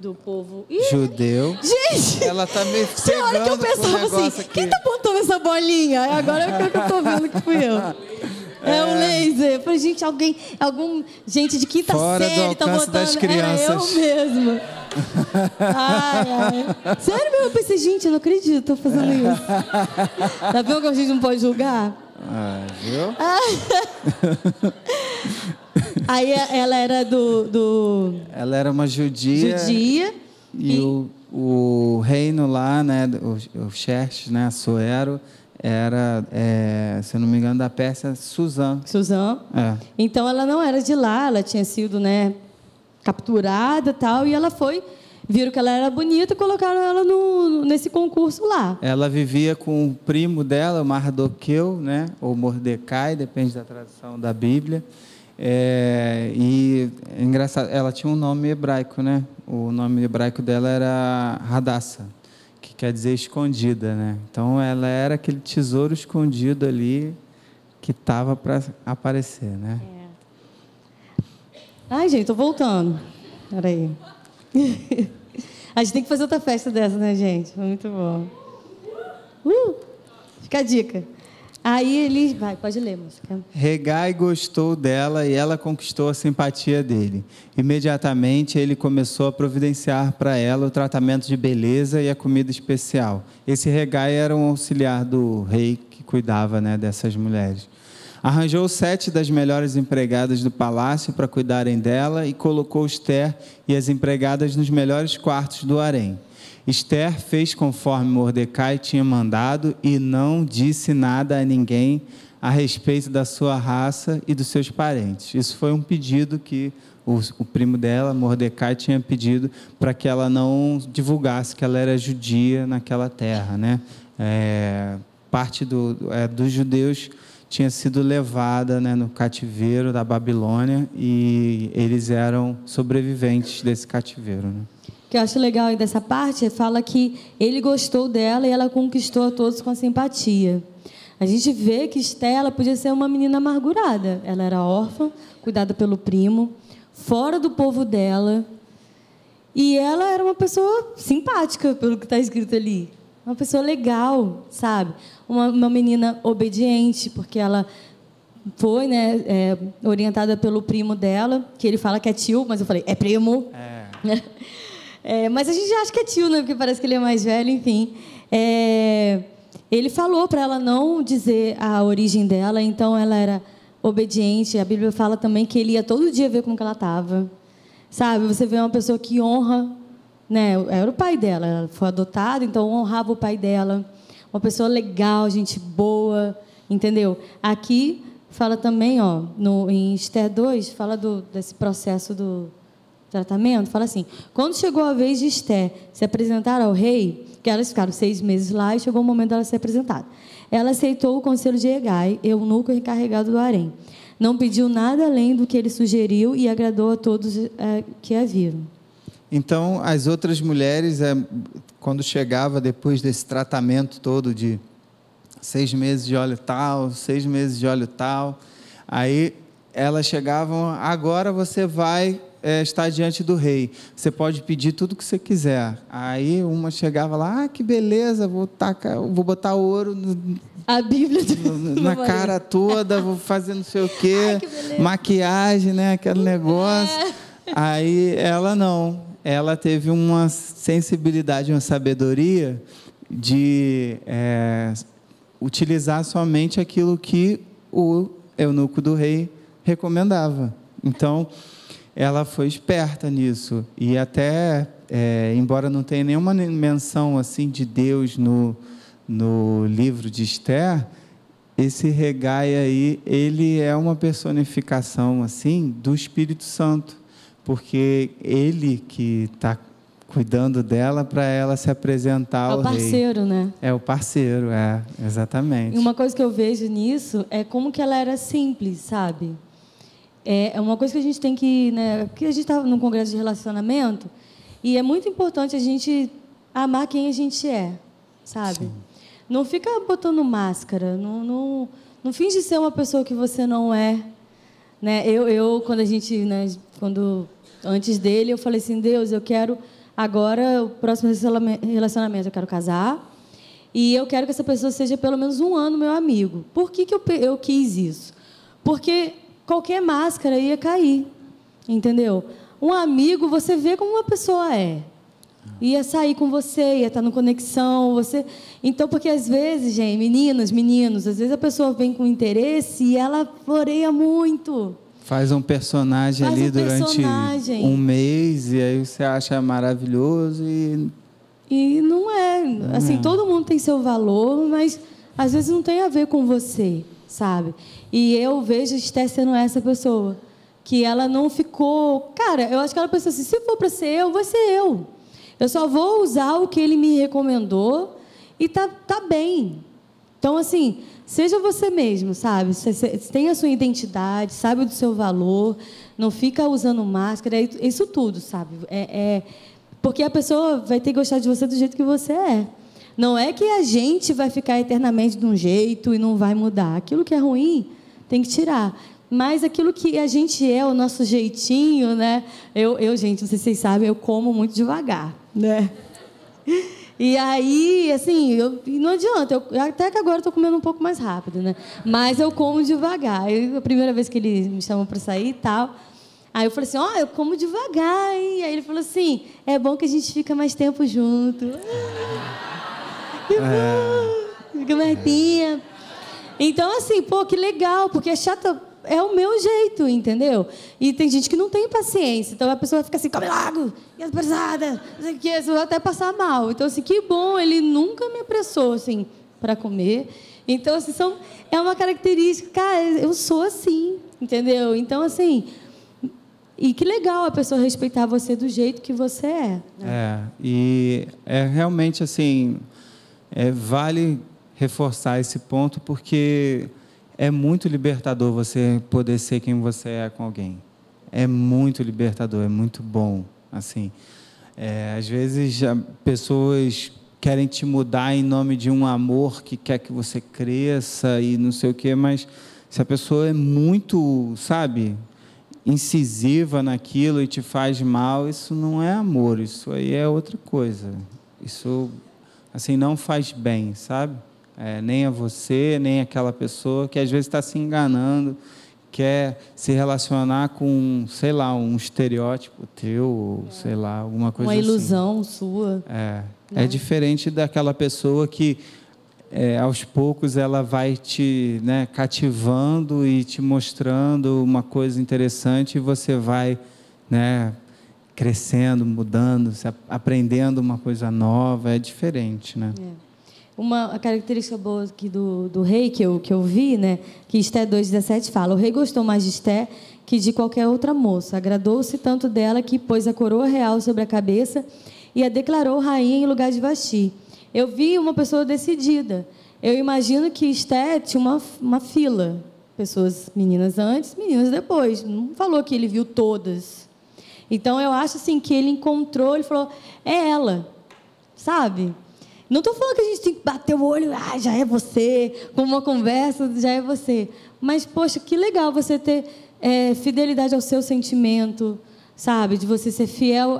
do povo Ih, judeu. Gente! Ela tá me Tem hora que eu pensava assim, aqui. quem tá apontando essa bolinha? Agora é que eu tô vendo que fui eu. É, é o laser. Eu falei, gente, alguém, algum gente de quinta Fora série tá botando. Das crianças. Era eu mesmo. Ai, ai. Sério mesmo, eu pensei, gente, eu não acredito, tô fazendo isso. Tá vendo que a gente não pode julgar? Ah, viu? Aí ela era do, do... Ela era uma judia. Judia. E, e... O, o reino lá, né, o, o Xerxes, né, Soero, era, é, se eu não me engano, da Pérsia, Suzã. Suzã. É. Então ela não era de lá, ela tinha sido, né, capturada e tal, e ela foi viram que ela era bonita e colocaram ela no, nesse concurso lá. Ela vivia com o primo dela, Mardoqueu, né? ou Mordecai, depende da tradução da Bíblia. É, e é engraçado, ela tinha um nome hebraico, né? O nome hebraico dela era Radassa, que quer dizer escondida, né? Então ela era aquele tesouro escondido ali que estava para aparecer, né? É. Ai, gente, tô voltando. Peraí. a gente tem que fazer outra festa dessa, né, gente? Muito bom. Uh, fica a dica. Aí ele. Vai, pode ler, música. Regai gostou dela e ela conquistou a simpatia dele. Imediatamente ele começou a providenciar para ela o tratamento de beleza e a comida especial. Esse Regai era um auxiliar do rei que cuidava né, dessas mulheres. Arranjou sete das melhores empregadas do palácio para cuidarem dela e colocou Esther e as empregadas nos melhores quartos do harém. Esther fez conforme Mordecai tinha mandado e não disse nada a ninguém a respeito da sua raça e dos seus parentes. Isso foi um pedido que o, o primo dela, Mordecai, tinha pedido para que ela não divulgasse que ela era judia naquela terra. Né? É, parte do, é, dos judeus tinha sido levada né, no cativeiro da Babilônia e eles eram sobreviventes desse cativeiro. Né? Que eu acho legal dessa parte é fala que ele gostou dela e ela conquistou a todos com a simpatia. A gente vê que Estela podia ser uma menina amargurada. Ela era órfã, cuidada pelo primo, fora do povo dela. E ela era uma pessoa simpática, pelo que está escrito ali. Uma pessoa legal, sabe? Uma, uma menina obediente, porque ela foi né, é, orientada pelo primo dela, que ele fala que é tio, mas eu falei, é primo. É. é, mas a gente acha que é tio, né? Porque parece que ele é mais velho, enfim. É, ele falou para ela não dizer a origem dela, então ela era obediente. A Bíblia fala também que ele ia todo dia ver como que ela estava. Sabe? Você vê uma pessoa que honra né? Era o pai dela, ela foi adotada, então honrava o pai dela. Uma pessoa legal, gente boa, entendeu? Aqui fala também, ó, no, em Esther 2, fala do, desse processo do tratamento, fala assim, quando chegou a vez de Esther se apresentar ao rei, que elas ficaram seis meses lá e chegou o momento dela ser apresentada. Ela aceitou o conselho de Egai, eunuco encarregado do harém. Não pediu nada além do que ele sugeriu e agradou a todos é, que a viram. Então, as outras mulheres, é, quando chegava depois desse tratamento todo de seis meses de óleo tal, seis meses de óleo tal, aí elas chegavam, agora você vai é, estar diante do rei. Você pode pedir tudo que você quiser. Aí uma chegava lá, ah, que beleza, vou, tacar, vou botar ouro no, a Bíblia do... na cara toda, vou fazer não sei o quê, Ai, que maquiagem, né, aquele negócio. É. Aí ela não ela teve uma sensibilidade, uma sabedoria de é, utilizar somente aquilo que o eunuco do rei recomendava. Então, ela foi esperta nisso e até, é, embora não tenha nenhuma menção assim de Deus no, no livro de Esther, esse regai aí, ele é uma personificação assim do Espírito Santo porque ele que está cuidando dela para ela se apresentar ao rei. É o parceiro, rei. né? É o parceiro, é, exatamente. E uma coisa que eu vejo nisso é como que ela era simples, sabe? É, é uma coisa que a gente tem que, né, porque a gente está num congresso de relacionamento e é muito importante a gente amar quem a gente é, sabe? Sim. Não fica botando máscara, não, não, não finge ser uma pessoa que você não é, né? Eu, eu quando a gente, né, quando antes dele, eu falei assim: Deus, eu quero agora o próximo relacionamento, eu quero casar. E eu quero que essa pessoa seja pelo menos um ano meu amigo. Por que, que eu, eu quis isso? Porque qualquer máscara ia cair. Entendeu? Um amigo, você vê como uma pessoa é. Ia sair com você, ia estar no conexão, você. Então, porque às vezes, gente, meninas, meninos, às vezes a pessoa vem com interesse e ela floreia muito. Faz um personagem Faz ali um durante personagem. um mês e aí você acha maravilhoso e E não é. Assim, é. todo mundo tem seu valor, mas às vezes não tem a ver com você, sabe? E eu vejo Esté sendo essa pessoa. Que ela não ficou. Cara, eu acho que ela pensou assim: se for para ser eu, vai ser eu. Eu só vou usar o que ele me recomendou e tá, tá bem. Então, assim, seja você mesmo, sabe? Tem a sua identidade, sabe do seu valor, não fica usando máscara, é isso tudo, sabe? É, é- porque a pessoa vai ter que gostar de você do jeito que você é. Não é que a gente vai ficar eternamente de um jeito e não vai mudar. Aquilo que é ruim tem que tirar. Mas aquilo que a gente é, o nosso jeitinho, né? Eu, eu gente, não sei se vocês sabem, eu como muito devagar, né? E aí, assim, eu, não adianta. Eu, até que agora eu estou comendo um pouco mais rápido, né? Mas eu como devagar. Eu, a primeira vez que ele me chamou para sair e tal, aí eu falei assim, ó, eu como devagar, hein? Aí ele falou assim, é bom que a gente fica mais tempo junto. Que bom, fica mais tempo. Então, assim, pô, que legal, porque é chata, é o meu jeito, entendeu? E tem gente que não tem paciência, então a pessoa fica assim, come logo, e as pesadas, não sei o vai até passar mal. Então, assim, que bom, ele nunca me apressou, assim, para comer. Então, assim, são, é uma característica, cara, eu sou assim, entendeu? Então, assim, e que legal a pessoa respeitar você do jeito que você é. É, e é realmente assim, é, vale reforçar esse ponto porque é muito libertador você poder ser quem você é com alguém. É muito libertador, é muito bom, assim. É, às vezes pessoas querem te mudar em nome de um amor que quer que você cresça e não sei o quê, mas se a pessoa é muito, sabe, incisiva naquilo e te faz mal, isso não é amor, isso aí é outra coisa. Isso, assim, não faz bem, sabe? É, nem a você, nem aquela pessoa que às vezes está se enganando, quer se relacionar com, sei lá, um estereótipo teu, ou, sei lá, alguma coisa Uma assim. ilusão sua. É, é diferente daquela pessoa que é, aos poucos ela vai te né, cativando e te mostrando uma coisa interessante e você vai né, crescendo, mudando, aprendendo uma coisa nova. É diferente, né? Uma característica boa aqui do, do rei que eu, que eu vi, né, que Esté 2,17 fala: O rei gostou mais de Esté que de qualquer outra moça. Agradou-se tanto dela que pôs a coroa real sobre a cabeça e a declarou rainha em lugar de Vasti. Eu vi uma pessoa decidida. Eu imagino que Esté tinha uma, uma fila. Pessoas, meninas antes, meninas depois. Não falou que ele viu todas. Então eu acho assim que ele encontrou, ele falou: é ela, sabe? Não estou falando que a gente tem que bater o olho, ah, já é você, com uma conversa, já é você. Mas, poxa, que legal você ter é, fidelidade ao seu sentimento, sabe? De você ser fiel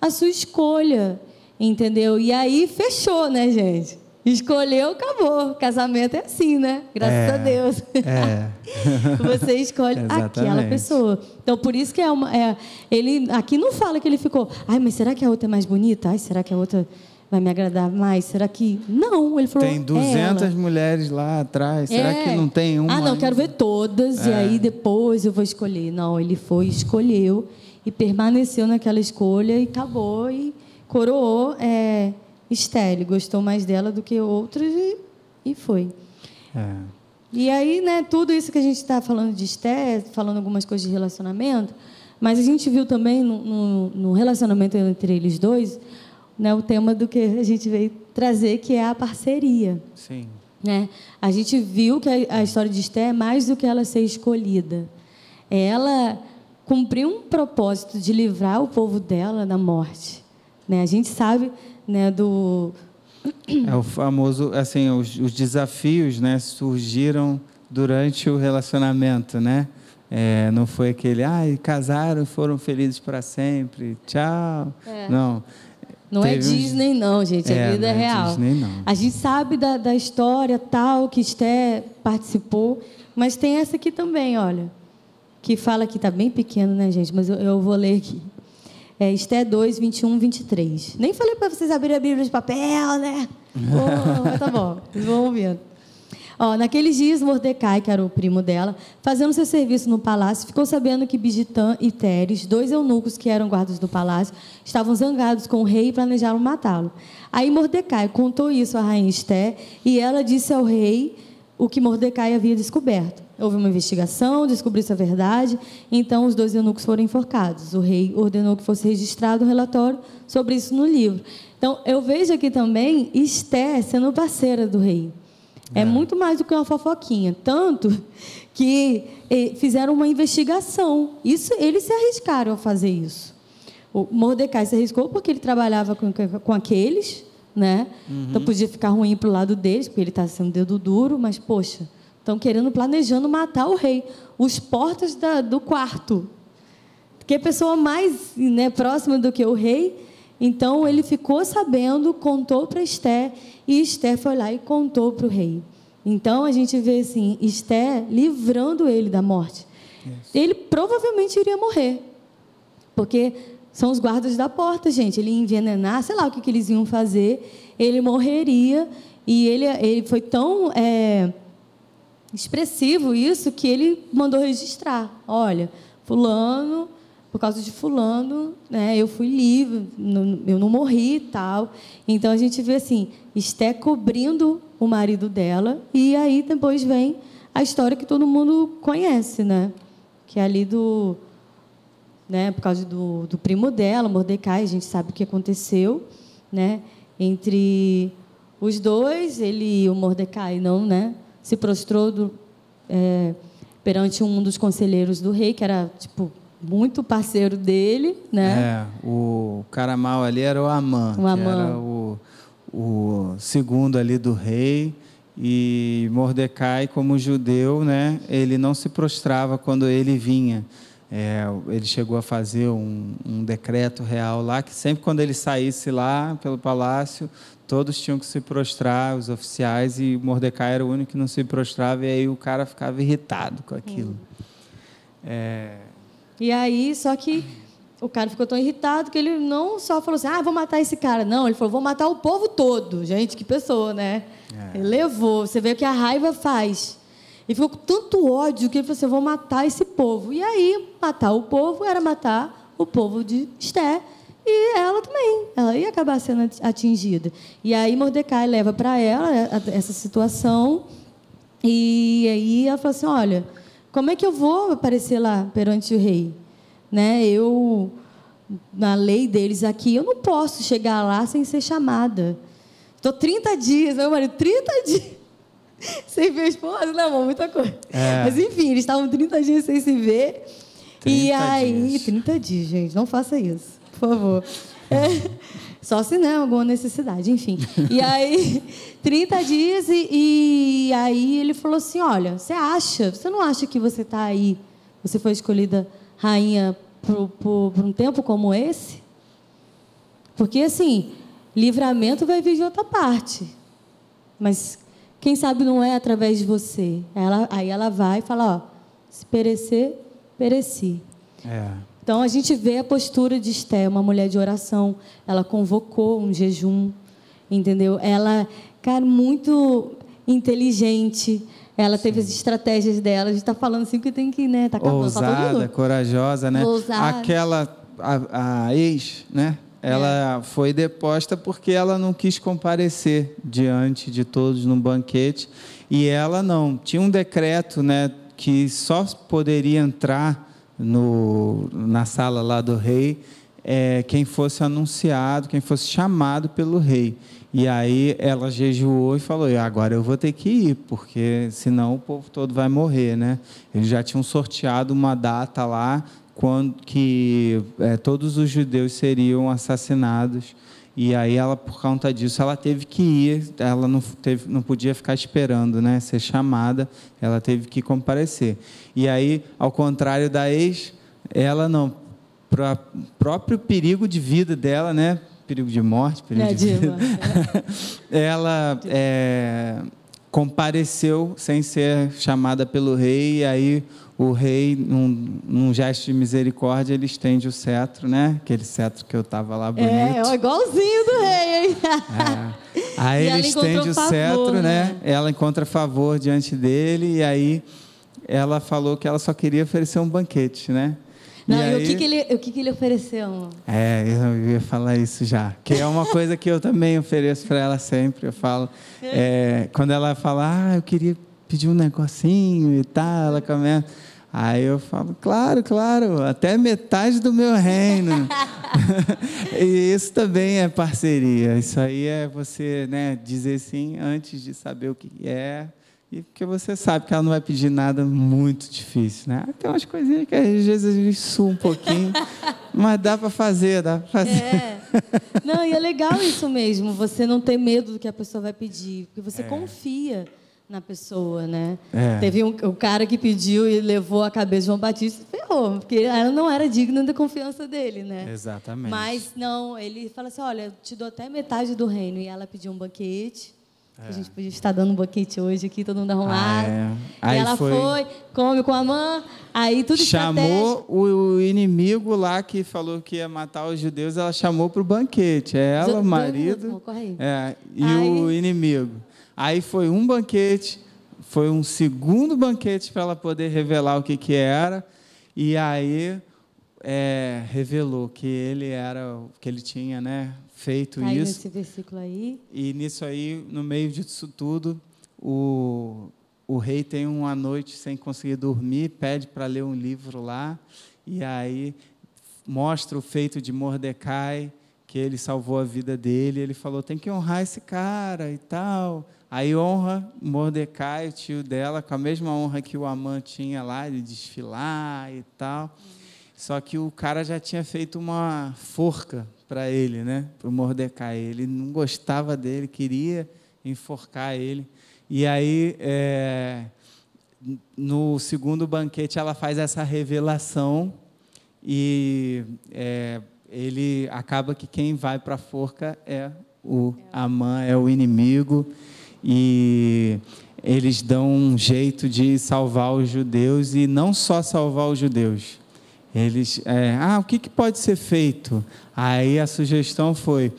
à, sua escolha, entendeu? E aí fechou, né, gente? Escolheu, acabou. Casamento é assim, né? Graças É, a Deus. É. Você escolhe aquela pessoa. Então, por isso que é uma. é, ele aqui não fala que ele ficou. Ai, mas será que a outra é mais bonita? Ai, será que a outra vai me agradar mais? Será que. Não, ele falou. Tem "É 200 ela." mulheres lá atrás. Será É. que não tem uma? Ah, não, quero ver todas e É. aí depois eu vou escolher. Não, ele foi, escolheu e permaneceu naquela escolha e acabou e coroou é, Esté. Ele gostou mais dela do que outras e, e foi. É. E aí, né, tudo isso que a gente está falando de Esté, falando algumas coisas de relacionamento, mas a gente viu também no, no- no relacionamento entre eles dois, né, o tema do que a gente veio trazer, que é a parceria. Sim. Né? A gente viu que a, a história de Esté é mais do que ela ser escolhida. Ela cumpriu um propósito de livrar o povo dela da morte. Né? A gente sabe né, do, É o famoso, assim, os, os desafios, né, surgiram durante o relacionamento, né? É, não foi aquele, ai, casaram, foram felizes para sempre, tchau. Não. Não é Teve uns- Disney, não, gente. É, É, vida não é real. Disney, não. A gente sabe da, da história tal que Esté participou, mas tem essa aqui também, olha. Que fala que está bem pequeno, né, gente? Mas eu, eu vou ler aqui. É Esté 2, 21, 23. Nem falei para vocês abrirem a Bíblia de papel, né? Oh, mas tá bom, vão ouvindo. Ó, naqueles dias, Mordecai, que era o primo dela, fazendo seu serviço no palácio, ficou sabendo que Bigitã e Teres, dois eunucos que eram guardas do palácio, estavam zangados com o rei e planejaram matá-lo. Aí Mordecai contou isso à rainha Esté e ela disse ao rei o que Mordecai havia descoberto. Houve uma investigação, descobriu-se a verdade, então os dois eunucos foram enforcados. O rei ordenou que fosse registrado um relatório sobre isso no livro. Então, eu vejo aqui também Esté sendo parceira do rei. É. é. muito mais do que uma fofoquinha. Tanto que eh, fizeram uma investigação. Isso, eles se arriscaram a fazer isso. O Mordecai se arriscou porque ele trabalhava com, com aqueles, né? Uhum. Então podia ficar ruim para o lado deles, porque ele está sendo dedo duro, mas, poxa, estão querendo, planejando matar o rei. Os portas da, do quarto. Que a pessoa mais né, próxima do que o rei. Então ele ficou sabendo, contou para Esté e Esté foi lá e contou para o rei. Então a gente vê assim, Esté livrando ele da morte. Isso. Ele provavelmente iria morrer. Porque são os guardas da porta, gente. Ele ia envenenar, sei lá o que, que eles iam fazer. Ele morreria. E ele, ele foi tão é, expressivo isso que ele mandou registrar. Olha, fulano por causa de fulano, né, eu fui livre, eu não morri e tal. Então a gente vê assim, Esté cobrindo o marido dela e aí depois vem a história que todo mundo conhece, né? Que é ali do, né, por causa do, do primo dela, Mordecai, a gente sabe o que aconteceu, né? Entre os dois, ele e o Mordecai não, né? Se prostrou do, é, perante um dos conselheiros do rei, que era tipo muito parceiro dele, né? É, o cara mal ali era o Amã, o Amã. que era o, o segundo ali do rei. E Mordecai, como judeu, né, ele não se prostrava quando ele vinha. É, ele chegou a fazer um, um, decreto real lá que sempre quando ele saísse lá pelo palácio, todos tinham que se prostrar, os oficiais, e Mordecai era o único que não se prostrava, e aí o cara ficava irritado com aquilo. Hum. É, e aí, só que o cara ficou tão irritado que ele não só falou assim, ah, vou matar esse cara. Não, ele falou, vou matar o povo todo. Gente, que pessoa, né? É. Ele levou. Você vê o que a raiva faz. E ficou com tanto ódio que ele falou assim, vou matar esse povo. E aí, matar o povo era matar o povo de Esté. E ela também. Ela ia acabar sendo atingida. E aí, Mordecai leva para ela essa situação. E aí ela falou assim, olha como é que eu vou aparecer lá perante o rei? Né? Eu, na lei deles aqui, eu não posso chegar lá sem ser chamada. Estou 30 dias, meu marido, 30 dias sem ver a esposa, não, amor, muita coisa. É. Mas enfim, eles estavam 30 dias sem se ver. E aí, dias. 30 dias, gente, não faça isso, por favor. É. Só se não, alguma necessidade, enfim. E aí, 30 dias, e, e aí ele falou assim: Olha, você acha, você não acha que você está aí, você foi escolhida rainha por, por, por um tempo como esse? Porque, assim, livramento vai vir de outra parte. Mas quem sabe não é através de você. Ela, aí ela vai e fala: Ó, se perecer, pereci. É. Então a gente vê a postura de Esté, uma mulher de oração. Ela convocou um jejum, entendeu? Ela, cara, muito inteligente. Ela Sim. teve as estratégias dela. A gente está falando assim que tem que, né? Tá acabando, Ousada, corajosa, né? Ousada. Aquela, a, a ex, né? Ela é. foi deposta porque ela não quis comparecer diante de todos no banquete. E ela não. Tinha um decreto, né? Que só poderia entrar no, na sala lá do rei é, quem fosse anunciado, quem fosse chamado pelo rei. E aí ela jejuou e falou: agora eu vou ter que ir, porque senão o povo todo vai morrer, né? Eles já tinham sorteado uma data lá quando que é, todos os judeus seriam assassinados e aí ela, por conta disso, ela teve que ir, ela não, teve, não podia ficar esperando, né, ser chamada, ela teve que comparecer. E aí, ao contrário da ex, ela não, para próprio perigo de vida dela, né, perigo de morte, perigo é, de vida, ela é, compareceu sem ser chamada pelo rei, e aí o rei, num, num, gesto de misericórdia, ele estende o cetro, né? Aquele cetro que eu estava lá bonito. É, é igualzinho do rei, hein? É. Aí e ele estende o favor, cetro, né? né? Ela encontra favor diante dele, e aí ela falou que ela só queria oferecer um banquete, né? Não, e, e aí... o, que, que, ele, o que, que ele ofereceu? É, eu ia falar isso já. Que é uma coisa que eu também ofereço para ela sempre. Eu falo, é, quando ela fala, ah, eu queria pedir um negocinho e tal, ela começa. Aí eu falo, claro, claro, até metade do meu reino. e isso também é parceria. Isso aí é você né, dizer sim antes de saber o que é. E porque você sabe que ela não vai pedir nada muito difícil, né? Tem umas coisinhas que às vezes a gente sua um pouquinho, mas dá para fazer, dá para fazer. É. Não, e é legal isso mesmo, você não ter medo do que a pessoa vai pedir, porque você é. confia na pessoa, né? É. Teve um, um, cara que pediu e levou a cabeça de João Batista, ferrou, porque ela não era digna da confiança dele, né? Exatamente. Mas não, ele fala assim, olha, eu te dou até metade do reino. E ela pediu um banquete, é. a gente podia estar dando um banquete hoje aqui, todo mundo arrumado. Ah, é. e ela foi... foi... come com a mãe, aí tudo Chamou o inimigo lá que falou que ia matar os judeus, ela chamou para o banquete. É ela, o marido, é, e aí... o inimigo. Aí foi um banquete, foi um segundo banquete para ela poder revelar o que, que era, e aí é, revelou que ele era, que ele tinha, né, feito Caiu isso. nesse versículo aí. E nisso aí, no meio disso tudo, o, o rei tem uma noite sem conseguir dormir, pede para ler um livro lá, e aí mostra o feito de Mordecai, que ele salvou a vida dele. Ele falou: tem que honrar esse cara e tal. Aí honra Mordecai, o tio dela, com a mesma honra que o Amã tinha lá, de desfilar e tal. Só que o cara já tinha feito uma forca para ele, né? Para o Mordecai. Ele não gostava dele, queria enforcar ele. E aí, é, no segundo banquete, ela faz essa revelação e é, ele acaba que quem vai para a forca é o Amã, é o inimigo e eles dão um jeito de salvar os judeus e não só salvar os judeus. Eles, é, ah, o que, que pode ser feito? Aí a sugestão foi: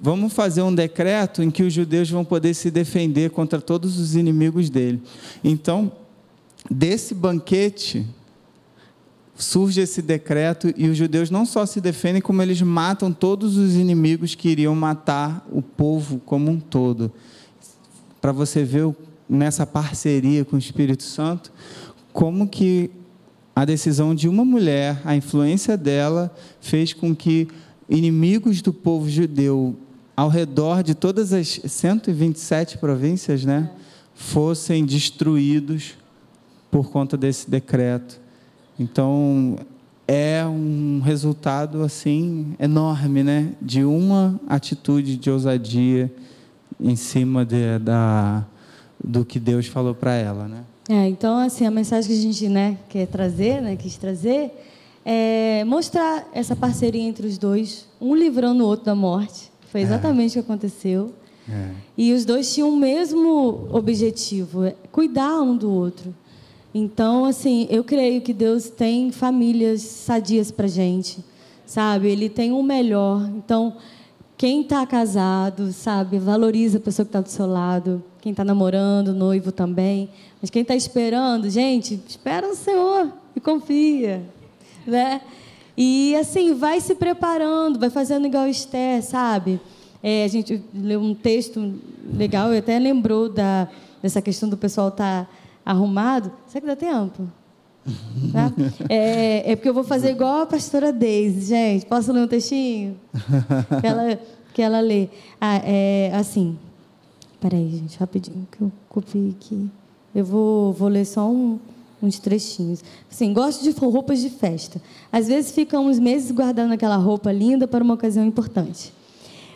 vamos fazer um decreto em que os judeus vão poder se defender contra todos os inimigos dele. Então, desse banquete surge esse decreto e os judeus não só se defendem, como eles matam todos os inimigos que iriam matar o povo como um todo para você ver nessa parceria com o Espírito Santo como que a decisão de uma mulher, a influência dela, fez com que inimigos do povo judeu ao redor de todas as 127 províncias, né, fossem destruídos por conta desse decreto. Então, é um resultado assim enorme, né, de uma atitude de ousadia em cima de, da, do que Deus falou para ela, né? É, então, assim, a mensagem que a gente né, quer trazer, né, quis trazer, é mostrar essa parceria entre os dois, um livrando o outro da morte. Foi é. exatamente é. o que aconteceu. É. E os dois tinham o mesmo objetivo, é cuidar um do outro. Então, assim, eu creio que Deus tem famílias sadias para gente, sabe? Ele tem o melhor. Então, quem está casado, sabe, valoriza a pessoa que está do seu lado. Quem está namorando, noivo também. Mas quem está esperando, gente, espera no Senhor e confia, né? E assim, vai se preparando, vai fazendo igual Esther, sabe? É, a gente leu um texto legal e até lembrou da, dessa questão do pessoal estar tá arrumado. Será que dá tempo? Tá? É, é, porque eu vou fazer igual a pastora Deise, gente. Posso ler um textinho? Que ela, que ela lê. Ah, é, assim. Peraí, gente, rapidinho, que eu copiei aqui. Eu vou, vou ler só um, uns trechinhos. Assim, gosto de roupas de festa. Às vezes ficamos meses guardando aquela roupa linda para uma ocasião importante.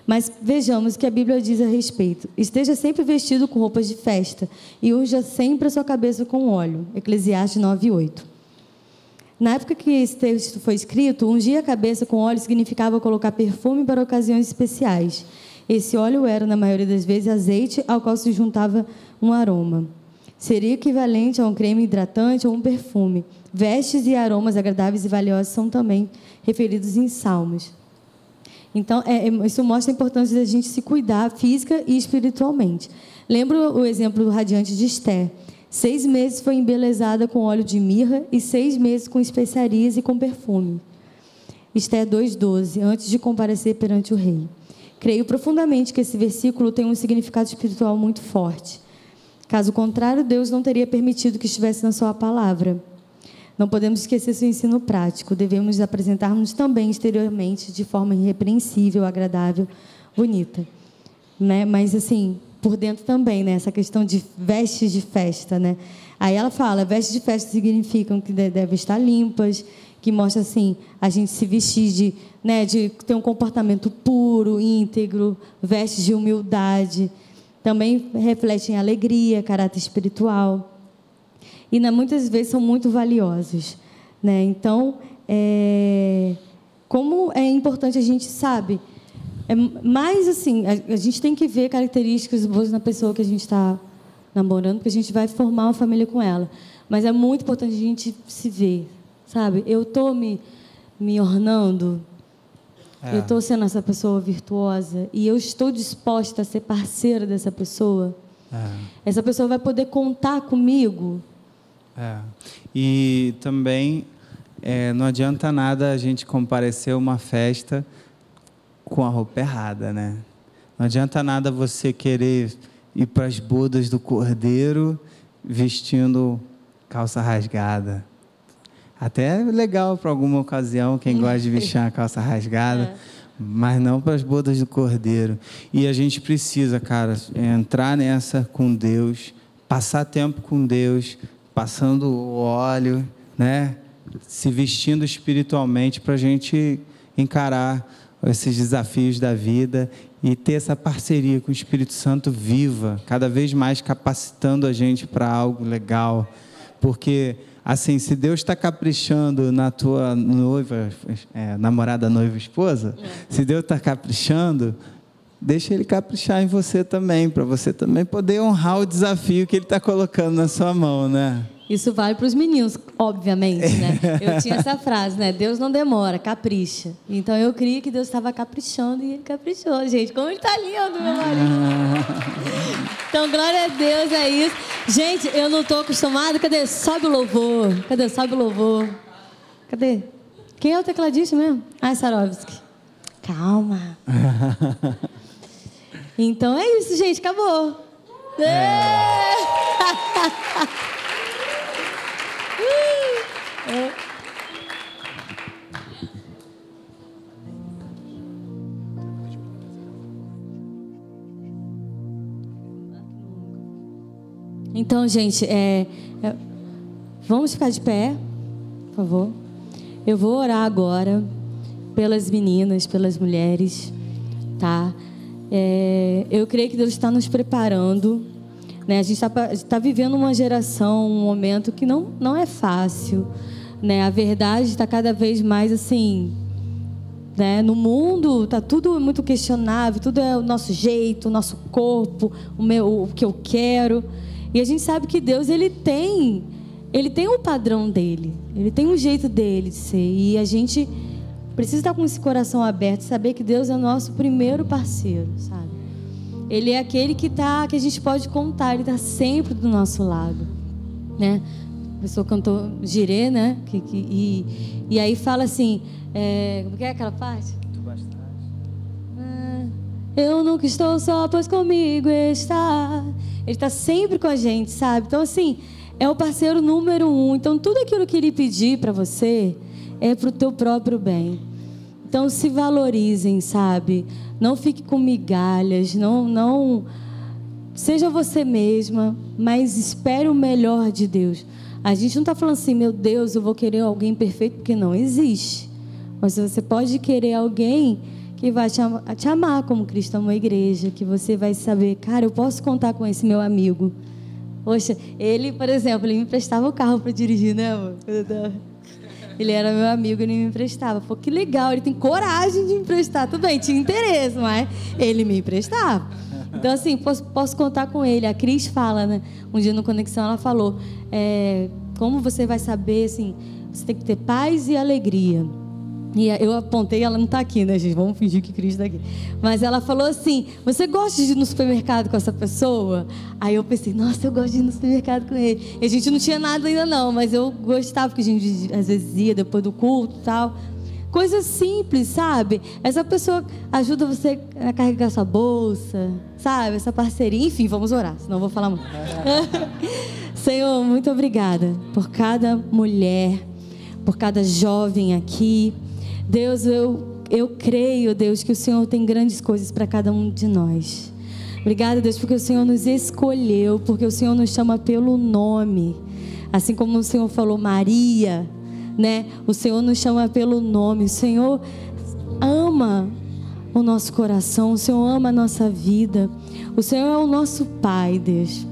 Mas vejamos o que a Bíblia diz a respeito. Esteja sempre vestido com roupas de festa e unja sempre a sua cabeça com óleo. Eclesiastes 9, 8. Na época que esse texto foi escrito, ungir a cabeça com óleo significava colocar perfume para ocasiões especiais. Esse óleo era, na maioria das vezes, azeite ao qual se juntava um aroma. Seria equivalente a um creme hidratante ou um perfume. Vestes e aromas agradáveis e valiosos são também referidos em Salmos. Então, é, é isso mostra a importância da gente se cuidar física e espiritualmente. Lembro o exemplo radiante de Esther. Seis meses foi embelezada com óleo de mirra e seis meses com especiarias e com perfume. Esther 2,12, antes de comparecer perante o rei. Creio profundamente que esse versículo tem um significado espiritual muito forte. Caso contrário, Deus não teria permitido que estivesse na sua palavra. Não podemos esquecer seu ensino prático. Devemos apresentar-nos também exteriormente de forma irrepreensível, agradável, bonita. Né? Mas, assim, por dentro também, né? Essa questão de vestes de festa, né? Aí ela fala, vestes de festa significam que devem estar limpas, que mostra assim, a gente se vestir de, né, de ter um comportamento puro, íntegro, vestes de humildade. Também refletem alegria, caráter espiritual e né, muitas vezes são muito valiosos. Né? Então, é, como é importante a gente sabe, é mais assim, a, a gente tem que ver características boas na pessoa que a gente está namorando, porque a gente vai formar uma família com ela. Mas é muito importante a gente se ver, sabe? Eu estou me, me ornando, é. eu estou sendo essa pessoa virtuosa e eu estou disposta a ser parceira dessa pessoa. É. Essa pessoa vai poder contar comigo é. E também é, não adianta nada a gente comparecer a uma festa com a roupa errada, né? Não adianta nada você querer ir para as bodas do cordeiro vestindo calça rasgada. Até é legal para alguma ocasião, quem gosta de vestir uma calça rasgada, é. mas não para as bodas do cordeiro. E a gente precisa, cara, entrar nessa com Deus, passar tempo com Deus, passando o óleo, né? se vestindo espiritualmente para a gente encarar esses desafios da vida e ter essa parceria com o Espírito Santo viva, cada vez mais capacitando a gente para algo legal. Porque, assim, se Deus está caprichando na tua noiva, é, namorada, noiva, esposa, é. se Deus está caprichando, deixa Ele caprichar em você também, para você também poder honrar o desafio que Ele está colocando na sua mão, né? Isso vale para os meninos, obviamente, né? Eu tinha essa frase, né? Deus não demora, capricha. Então eu creio que Deus estava caprichando e ele caprichou, gente. Como ele está lindo, meu marido. Então, glória a Deus, é isso. Gente, eu não estou acostumada. Cadê? Sobe o louvor. Cadê? Sobe o louvor. Cadê? Quem é o tecladista mesmo? Ah, é Sarovski. Calma. Então é isso, gente. Acabou. É. Então, gente, é, é, vamos ficar de pé, por favor. Eu vou orar agora pelas meninas, pelas mulheres, tá? É, eu creio que Deus está nos preparando. Né? A gente está tá vivendo uma geração, um momento que não, não é fácil. Né? A verdade está cada vez mais assim. Né? No mundo está tudo muito questionável, tudo é o nosso jeito, o nosso corpo, o, meu, o que eu quero. E a gente sabe que Deus ele tem, ele tem um padrão dele, ele tem um jeito dele de ser. E a gente precisa estar com esse coração aberto, saber que Deus é o nosso primeiro parceiro, sabe? Ele é aquele que tá, que a gente pode contar, ele está sempre do nosso lado, né? A pessoa cantou Girê, né? Que, que, e, e aí fala assim, é, como que é aquela parte? Ah, eu nunca estou só, pois comigo está. Ele está sempre com a gente, sabe? Então, assim, é o parceiro número um. Então, tudo aquilo que ele pedir para você é para o teu próprio bem. Então, se valorizem, sabe? Não fique com migalhas, não, não. Seja você mesma, mas espere o melhor de Deus. A gente não está falando assim, meu Deus, eu vou querer alguém perfeito, porque não existe. Mas você pode querer alguém que vai te, amar, como Cristo amou a igreja, que você vai saber, cara, eu posso contar com esse meu amigo. Poxa, ele, por exemplo, ele me prestava o carro para dirigir, né, amor? Ele era meu amigo e ele me emprestava. Pô, que legal, ele tem coragem de emprestar. Tudo bem, tinha interesse, mas ele me emprestava. Então, assim, posso, posso contar com ele. A Cris fala, né? Um dia no Conexão ela falou: é, como você vai saber, assim, você tem que ter paz e alegria. E eu apontei, ela não está aqui, né, gente? Vamos fingir que Cris está aqui. Mas ela falou assim: Você gosta de ir no supermercado com essa pessoa? Aí eu pensei: Nossa, eu gosto de ir no supermercado com ele. E a gente não tinha nada ainda, não, mas eu gostava, porque a gente às vezes ia depois do culto e tal. Coisas simples, sabe? Essa pessoa ajuda você a carregar sua bolsa, sabe? Essa parceria. Enfim, vamos orar, senão eu vou falar muito. Senhor, muito obrigada por cada mulher, por cada jovem aqui. Deus, eu, eu creio, Deus, que o Senhor tem grandes coisas para cada um de nós. Obrigada, Deus, porque o Senhor nos escolheu, porque o Senhor nos chama pelo nome. Assim como o Senhor falou, Maria, né? O Senhor nos chama pelo nome. O Senhor ama o nosso coração, o Senhor ama a nossa vida. O Senhor é o nosso Pai, Deus.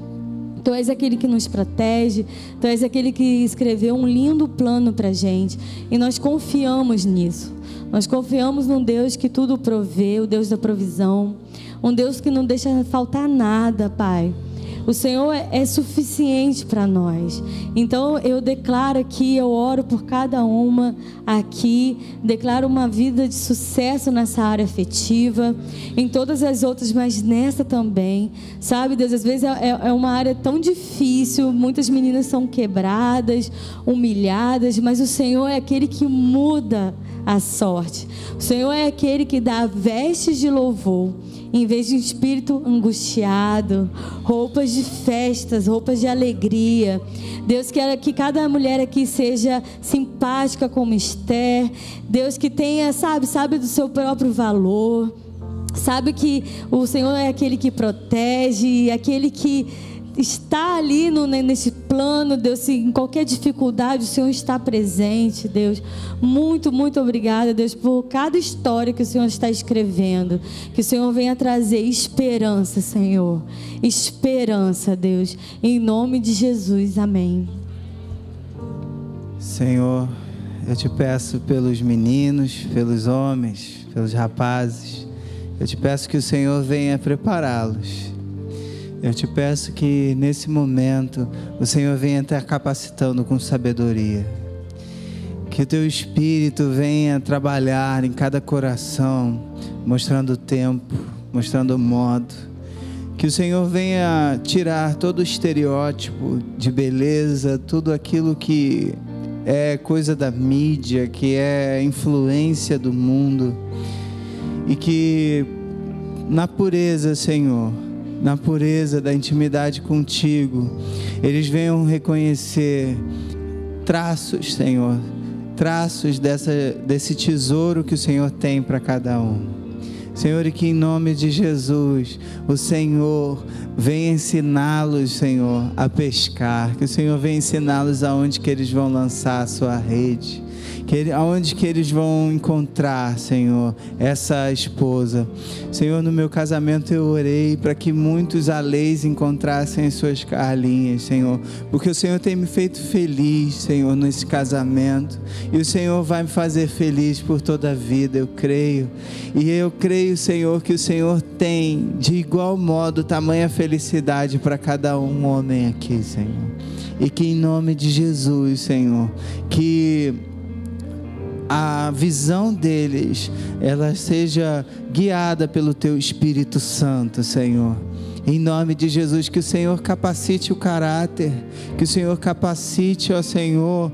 Tu és aquele que nos protege, Tu és aquele que escreveu um lindo plano para gente e nós confiamos nisso. Nós confiamos num Deus que tudo provê, o Deus da provisão, um Deus que não deixa faltar nada, Pai. O Senhor é, é suficiente para nós. Então eu declaro aqui, eu oro por cada uma aqui, declaro uma vida de sucesso nessa área afetiva, em todas as outras, mas nessa também. Sabe, Deus, às vezes é, é, é uma área tão difícil, muitas meninas são quebradas, humilhadas, mas o Senhor é aquele que muda a sorte. O Senhor é aquele que dá vestes de louvor em vez de um espírito angustiado, roupas de festas, roupas de alegria. Deus quer que cada mulher aqui seja simpática como Esther. Deus que tenha, sabe, sabe do seu próprio valor. Sabe que o Senhor é aquele que protege, aquele que está ali no, nesse plano, Deus, em qualquer dificuldade o Senhor está presente, Deus. Muito, muito obrigada, Deus, por cada história que o Senhor está escrevendo. Que o Senhor venha trazer esperança, Senhor. Esperança, Deus. Em nome de Jesus, amém. Senhor, eu te peço pelos meninos, pelos homens, pelos rapazes. Eu te peço que o Senhor venha prepará-los eu te peço que nesse momento o Senhor venha estar capacitando com sabedoria. Que o teu espírito venha trabalhar em cada coração, mostrando o tempo, mostrando o modo. Que o Senhor venha tirar todo o estereótipo de beleza, tudo aquilo que é coisa da mídia, que é influência do mundo. E que na pureza, Senhor, na pureza da intimidade contigo, eles venham reconhecer traços, Senhor, traços dessa, desse tesouro que o Senhor tem para cada um. Senhor, e que em nome de Jesus, o Senhor venha ensiná-los, Senhor, a pescar, que o Senhor venha ensiná-los aonde que eles vão lançar a sua rede que ele, aonde que eles vão encontrar, Senhor, essa esposa. Senhor, no meu casamento eu orei para que muitos aleis encontrassem as suas carlinhas, Senhor, porque o Senhor tem me feito feliz, Senhor, nesse casamento, e o Senhor vai me fazer feliz por toda a vida, eu creio. E eu creio, Senhor, que o Senhor tem de igual modo tamanha felicidade para cada um homem aqui, Senhor. E que em nome de Jesus, Senhor, que a visão deles ela seja guiada pelo teu Espírito Santo, Senhor. Em nome de Jesus, que o Senhor capacite o caráter, que o Senhor capacite, ó Senhor,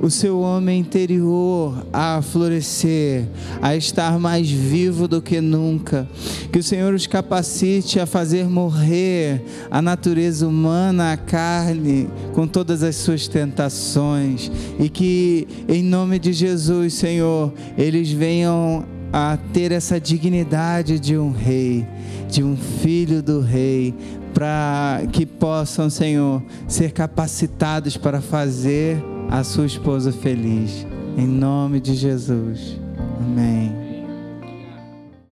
o seu homem interior a florescer, a estar mais vivo do que nunca. Que o Senhor os capacite a fazer morrer a natureza humana, a carne, com todas as suas tentações. E que, em nome de Jesus, Senhor, eles venham a ter essa dignidade de um rei, de um filho do rei, para que possam, Senhor, ser capacitados para fazer a sua esposa feliz. Em nome de Jesus. Amém.